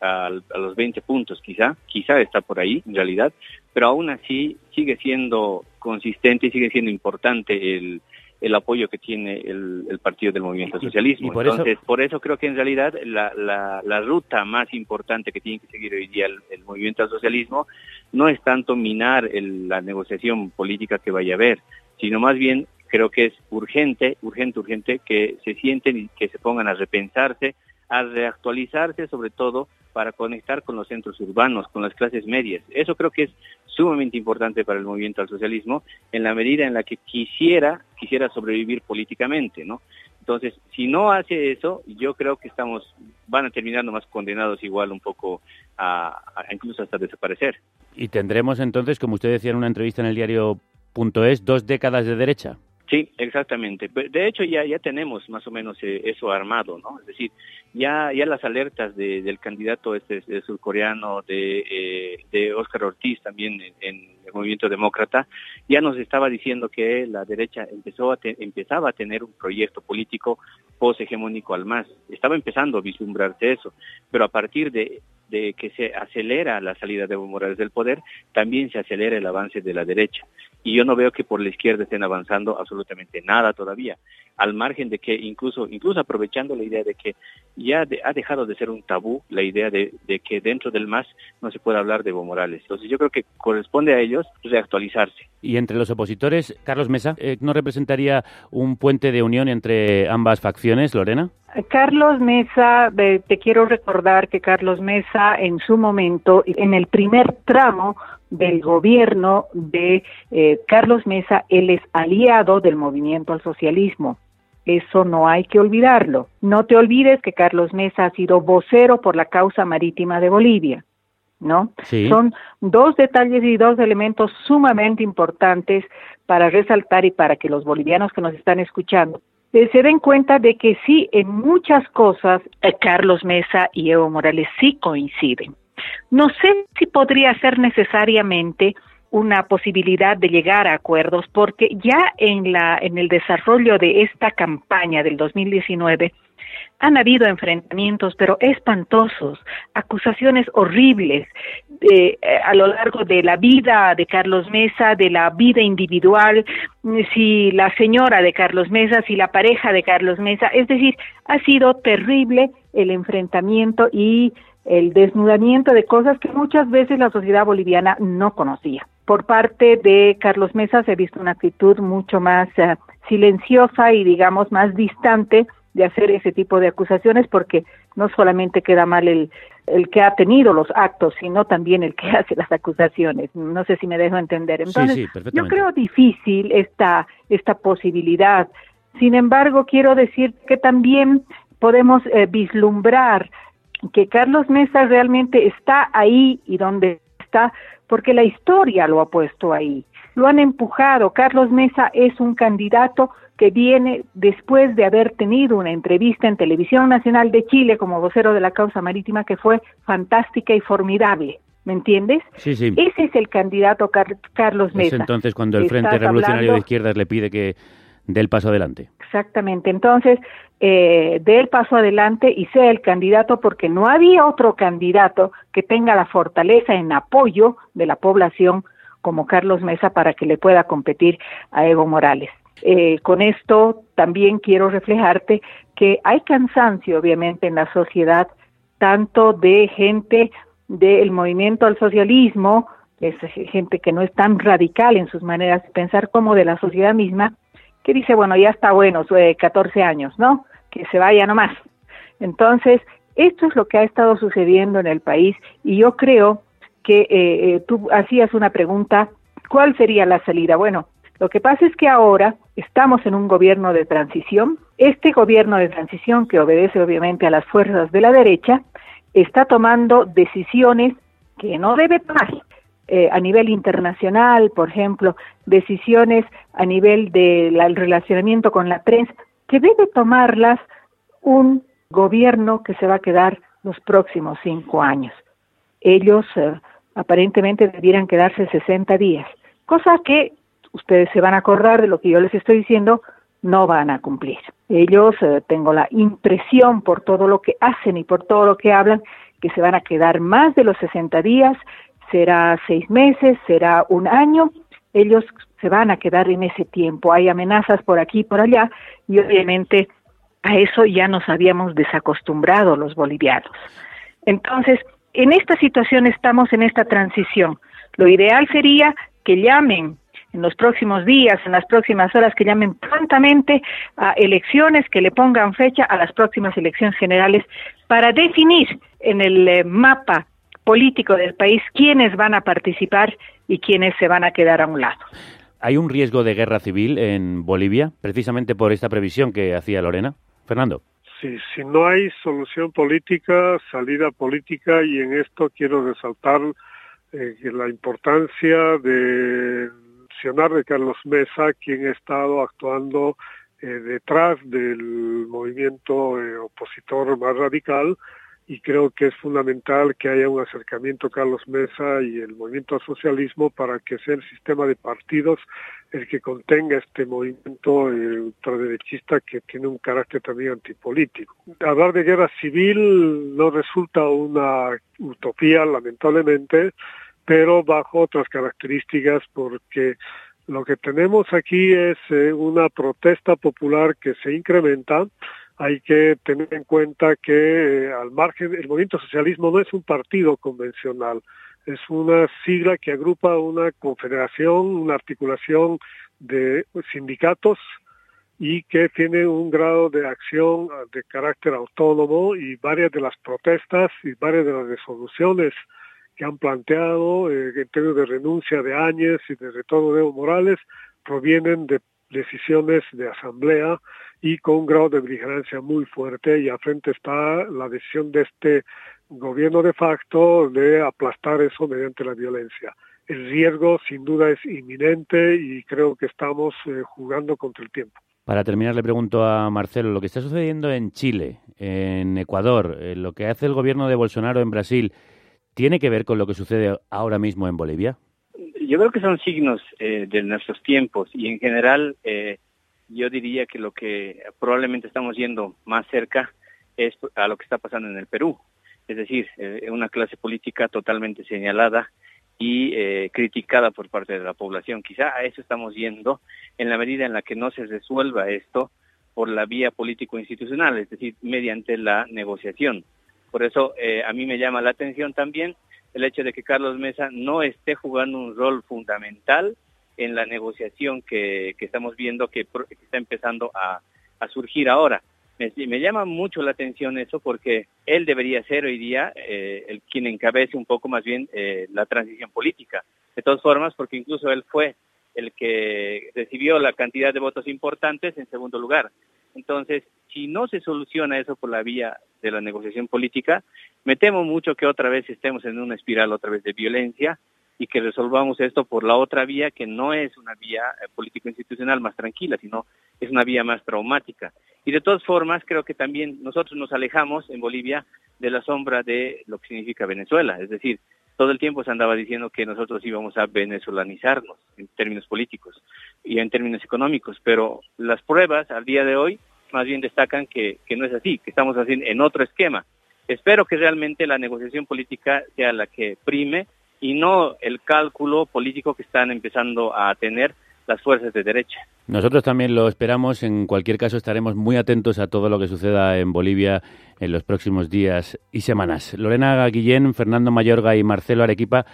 a, los 20 puntos quizá, quizá está por ahí en realidad, pero aún así sigue siendo consistente y sigue siendo importante el, el apoyo que tiene el, partido del movimiento socialismo. por Entonces, eso... por eso creo que en realidad la, la, la, ruta más importante que tiene que seguir hoy día el, el movimiento al socialismo no es tanto minar la negociación política que vaya a haber, sino más bien creo que es urgente, urgente, urgente que se sienten y que se pongan a repensarse, a reactualizarse sobre todo para conectar con los centros urbanos, con las clases medias. Eso creo que es sumamente importante para el movimiento al socialismo en la medida en la que quisiera, quisiera sobrevivir políticamente, ¿no? Entonces, si no hace eso, yo creo que estamos, van a terminar más condenados igual un poco a incluso hasta desaparecer. Y tendremos entonces, como usted decía en una entrevista en el diario Punto es, dos décadas de derecha. Sí, exactamente. De hecho, ya ya tenemos más o menos eh, eso armado, ¿no? Es decir, ya ya las alertas de, del candidato este surcoreano de, eh, de Oscar Ortiz también en, el movimiento demócrata ya nos estaba diciendo que la derecha empezó empezaba a tener un proyecto político post-hegemónico al más. Estaba empezando a vislumbrarse eso, pero a partir de de que se acelera la salida de Evo Morales del poder, también se acelera el avance de la derecha. Y yo no veo que por la izquierda estén avanzando absolutamente nada todavía, al margen de que incluso, incluso aprovechando la idea de que ya ha dejado de ser un tabú la idea de, que dentro del MAS no se puede hablar de Evo Morales. Entonces yo creo que corresponde a ellos reactualizarse. Y entre los opositores, Carlos Mesa, eh, ¿no representaría un puente de unión entre ambas facciones, Lorena? Carlos Mesa, te quiero recordar que Carlos Mesa en su momento, en el primer tramo del gobierno de eh, Carlos Mesa, él es aliado del movimiento al socialismo. Eso no hay que olvidarlo. No te olvides que Carlos Mesa ha sido vocero por la causa marítima de Bolivia. ¿No? Son dos detalles y dos elementos sumamente importantes para resaltar y para que los bolivianos que nos están escuchando eh, se den cuenta de que sí, en muchas cosas, eh, Carlos Mesa y Evo Morales sí coinciden. No sé si podría ser necesariamente una posibilidad de llegar a acuerdos porque ya en la en el desarrollo de esta campaña del 2019 han habido enfrentamientos, pero espantosos, acusaciones horribles eh, a lo largo de la vida de Carlos Mesa, de la vida individual, si la señora de Carlos Mesa, si la pareja de Carlos Mesa, es decir, ha sido terrible el enfrentamiento y el desnudamiento de cosas que muchas veces la sociedad boliviana no conocía. Por parte de Carlos Mesa se ha visto una actitud mucho más eh, silenciosa y digamos más distante de hacer ese tipo de acusaciones porque no solamente queda mal el, el que ha tenido los actos, sino también el que hace las acusaciones. No sé si me dejo entender. Entonces, yo creo difícil esta, esta posibilidad. Sin embargo, quiero decir que también podemos eh, vislumbrar que Carlos Mesa realmente está ahí y donde está, porque la historia lo ha puesto ahí, lo han empujado. Carlos Mesa es un candidato que viene después de haber tenido una entrevista en Televisión Nacional de Chile como vocero de la causa marítima que fue fantástica y formidable. ¿Me entiendes? Sí, sí. Ese es el candidato Car Carlos Mesa. Es entonces cuando el Frente Revolucionario hablando... de Izquierdas le pide que dé el paso adelante. Exactamente. Entonces, eh, dé el paso adelante y sea el candidato porque no había otro candidato que tenga la fortaleza en apoyo de la población como Carlos Mesa para que le pueda competir a Evo Morales. Eh, con esto también quiero reflejarte que hay cansancio, obviamente, en la sociedad, tanto de gente del movimiento al socialismo, es gente que no es tan radical en sus maneras de pensar como de la sociedad misma, que dice, bueno, ya está bueno, 14 años, ¿no? Que se vaya nomás. Entonces, esto es lo que ha estado sucediendo en el país y yo creo que eh, eh, tú hacías una pregunta, ¿cuál sería la salida? Bueno, lo que pasa es que ahora estamos en un gobierno de transición. Este gobierno de transición, que obedece obviamente a las fuerzas de la derecha, está tomando decisiones que no debe tomar eh, a nivel internacional, por ejemplo, decisiones a nivel del relacionamiento con la prensa, que debe tomarlas un gobierno que se va a quedar los próximos cinco años. Ellos eh, aparentemente debieran quedarse 60 días, cosa que ustedes se van a acordar de lo que yo les estoy diciendo, no van a cumplir. Ellos, eh, tengo la impresión por todo lo que hacen y por todo lo que hablan, que se van a quedar más de los 60 días, será seis meses, será un año, ellos se van a quedar en ese tiempo. Hay amenazas por aquí y por allá y obviamente a eso ya nos habíamos desacostumbrado los bolivianos. Entonces, en esta situación estamos en esta transición. Lo ideal sería que llamen en los próximos días, en las próximas horas, que llamen prontamente a elecciones, que le pongan fecha a las próximas elecciones generales para definir en el eh, mapa político del país quiénes van a participar y quiénes se van a quedar a un lado. ¿Hay un riesgo de guerra civil en Bolivia, precisamente por esta previsión que hacía Lorena? Fernando. Sí, si no hay solución política, salida política, y en esto quiero resaltar eh, la importancia de de Carlos Mesa, quien ha estado actuando eh, detrás del movimiento eh, opositor más radical y creo que es fundamental que haya un acercamiento Carlos Mesa y el movimiento al socialismo para que sea el sistema de partidos el que contenga este movimiento eh, ultraderechista que tiene un carácter también antipolítico. Hablar de guerra civil no resulta una utopía, lamentablemente, pero bajo otras características porque lo que tenemos aquí es eh, una protesta popular que se incrementa. Hay que tener en cuenta que eh, al margen, el movimiento socialismo no es un partido convencional, es una sigla que agrupa una confederación, una articulación de sindicatos y que tiene un grado de acción de carácter autónomo y varias de las protestas y varias de las resoluciones que han planteado eh, en términos de renuncia de Áñez y de retorno de Evo Morales provienen de decisiones de asamblea y con un grado de vigilancia muy fuerte y a frente está la decisión de este gobierno de facto de aplastar eso mediante la violencia. El riesgo sin duda es inminente y creo que estamos eh, jugando contra el tiempo. Para terminar, le pregunto a Marcelo, lo que está sucediendo en Chile, en Ecuador, eh, lo que hace el gobierno de Bolsonaro en Brasil, ¿Tiene que ver con lo que sucede ahora mismo en Bolivia? Yo creo que son signos eh, de nuestros tiempos y en general eh, yo diría que lo que probablemente estamos yendo más cerca es a lo que está pasando en el Perú. Es decir, eh, una clase política totalmente señalada y criticada por parte de la población. Quizá a eso estamos yendo en la medida en la que no se resuelva esto por la vía político-institucional, es decir, mediante la negociación. Por eso eh, a mí me llama la atención también el hecho de que Carlos Mesa no esté jugando un rol fundamental en la negociación que, estamos viendo que, está empezando a, surgir ahora. Me, llama mucho la atención eso porque él debería ser hoy día eh, el quien encabece un poco más bien eh, la transición política. De todas formas, porque incluso él fue el que recibió la cantidad de votos importantes en segundo lugar. Entonces, si no se soluciona eso por la vía de la negociación política, me temo mucho que otra vez estemos en una espiral otra vez de violencia y que resolvamos esto por la otra vía que no es una vía eh, político-institucional más tranquila, sino es una vía más traumática. Y de todas formas, creo que también nosotros nos alejamos en Bolivia de la sombra de lo que significa Venezuela, es decir, todo el tiempo se andaba diciendo que nosotros íbamos a venezolanizarnos en términos políticos y en términos económicos, pero las pruebas al día de hoy más bien destacan que, que no es así, que estamos haciendo en otro esquema. Espero que realmente la negociación política sea la que prime y no el cálculo político que están empezando a tener las fuerzas de derecha. Nosotros también lo esperamos. En cualquier caso, estaremos muy atentos a todo lo que suceda en Bolivia en los próximos días y semanas. Lorena Guillén, Fernando Mayorga y Marcelo Arequipa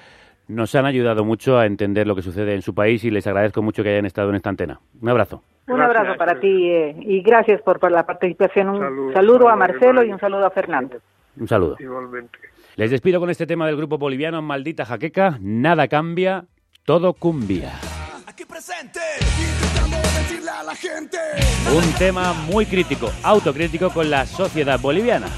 nos han ayudado mucho a entender lo que sucede en su país y les agradezco mucho que hayan estado en esta antena. Un abrazo. Un abrazo para ti eh, y gracias por, por la participación. Un saludo a Marcelo y un saludo a Fernando. Un saludo. Igualmente. Les despido con este tema del grupo boliviano Maldita Jaqueca. Nada cambia, todo cumbia. Un tema muy crítico, autocrítico con la sociedad boliviana.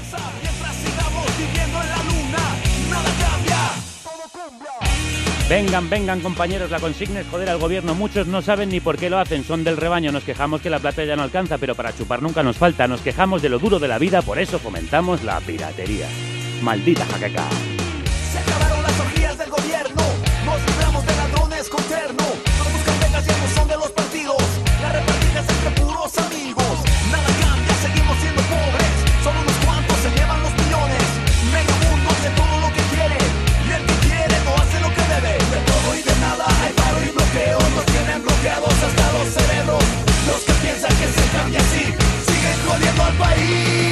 Vengan, vengan compañeros, la consigna es joder al gobierno. Muchos no saben ni por qué lo hacen, son del rebaño. Nos quejamos que la plata ya no alcanza, pero para chupar nunca nos falta. Nos quejamos de lo duro de la vida, por eso fomentamos la piratería. Maldita jaqueca. Cambia así, siguen jodiendo al país.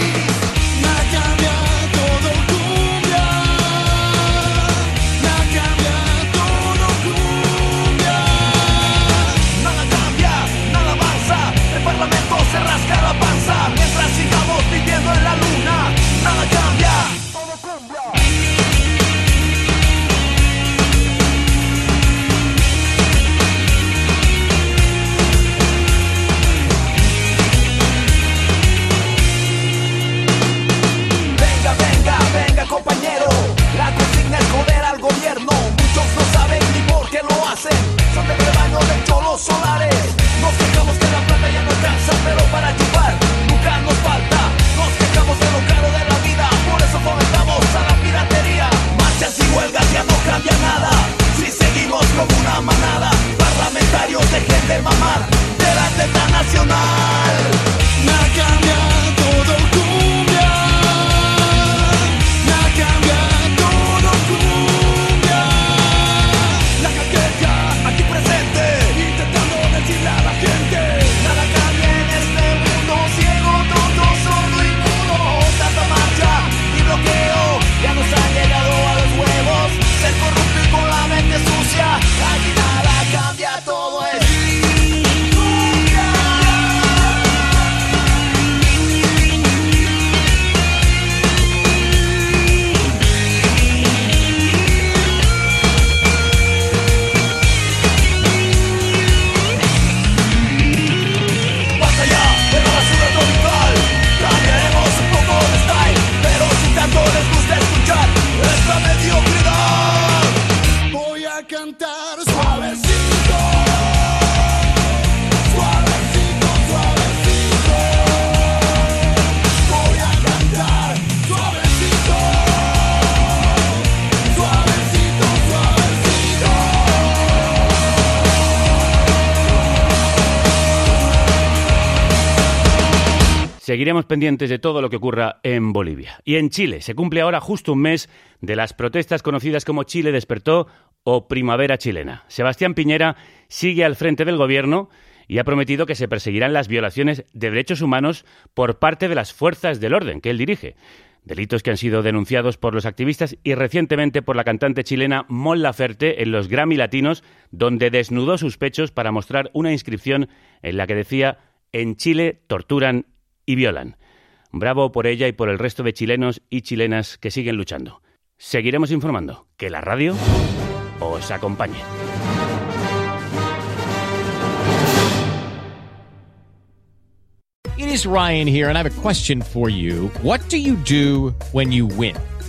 De mamar De la teta nacional. Nada cambia, todo pendientes de todo lo que ocurra en Bolivia. Y en Chile se cumple ahora justo un mes de las protestas conocidas como Chile despertó o Primavera chilena. Sebastián Piñera sigue al frente del gobierno y ha prometido que se perseguirán las violaciones de derechos humanos por parte de las fuerzas del orden que él dirige. Delitos que han sido denunciados por los activistas y recientemente por la cantante chilena Mon Laferte en los Grammy Latinos, donde desnudó sus pechos para mostrar una inscripción en la que decía En Chile torturan y violan. Bravo por ella y por el resto de chilenos y chilenas que siguen luchando. Seguiremos informando. Que la radio os acompañe. It is Ryan here, and I have a question for you. What do you do when you win?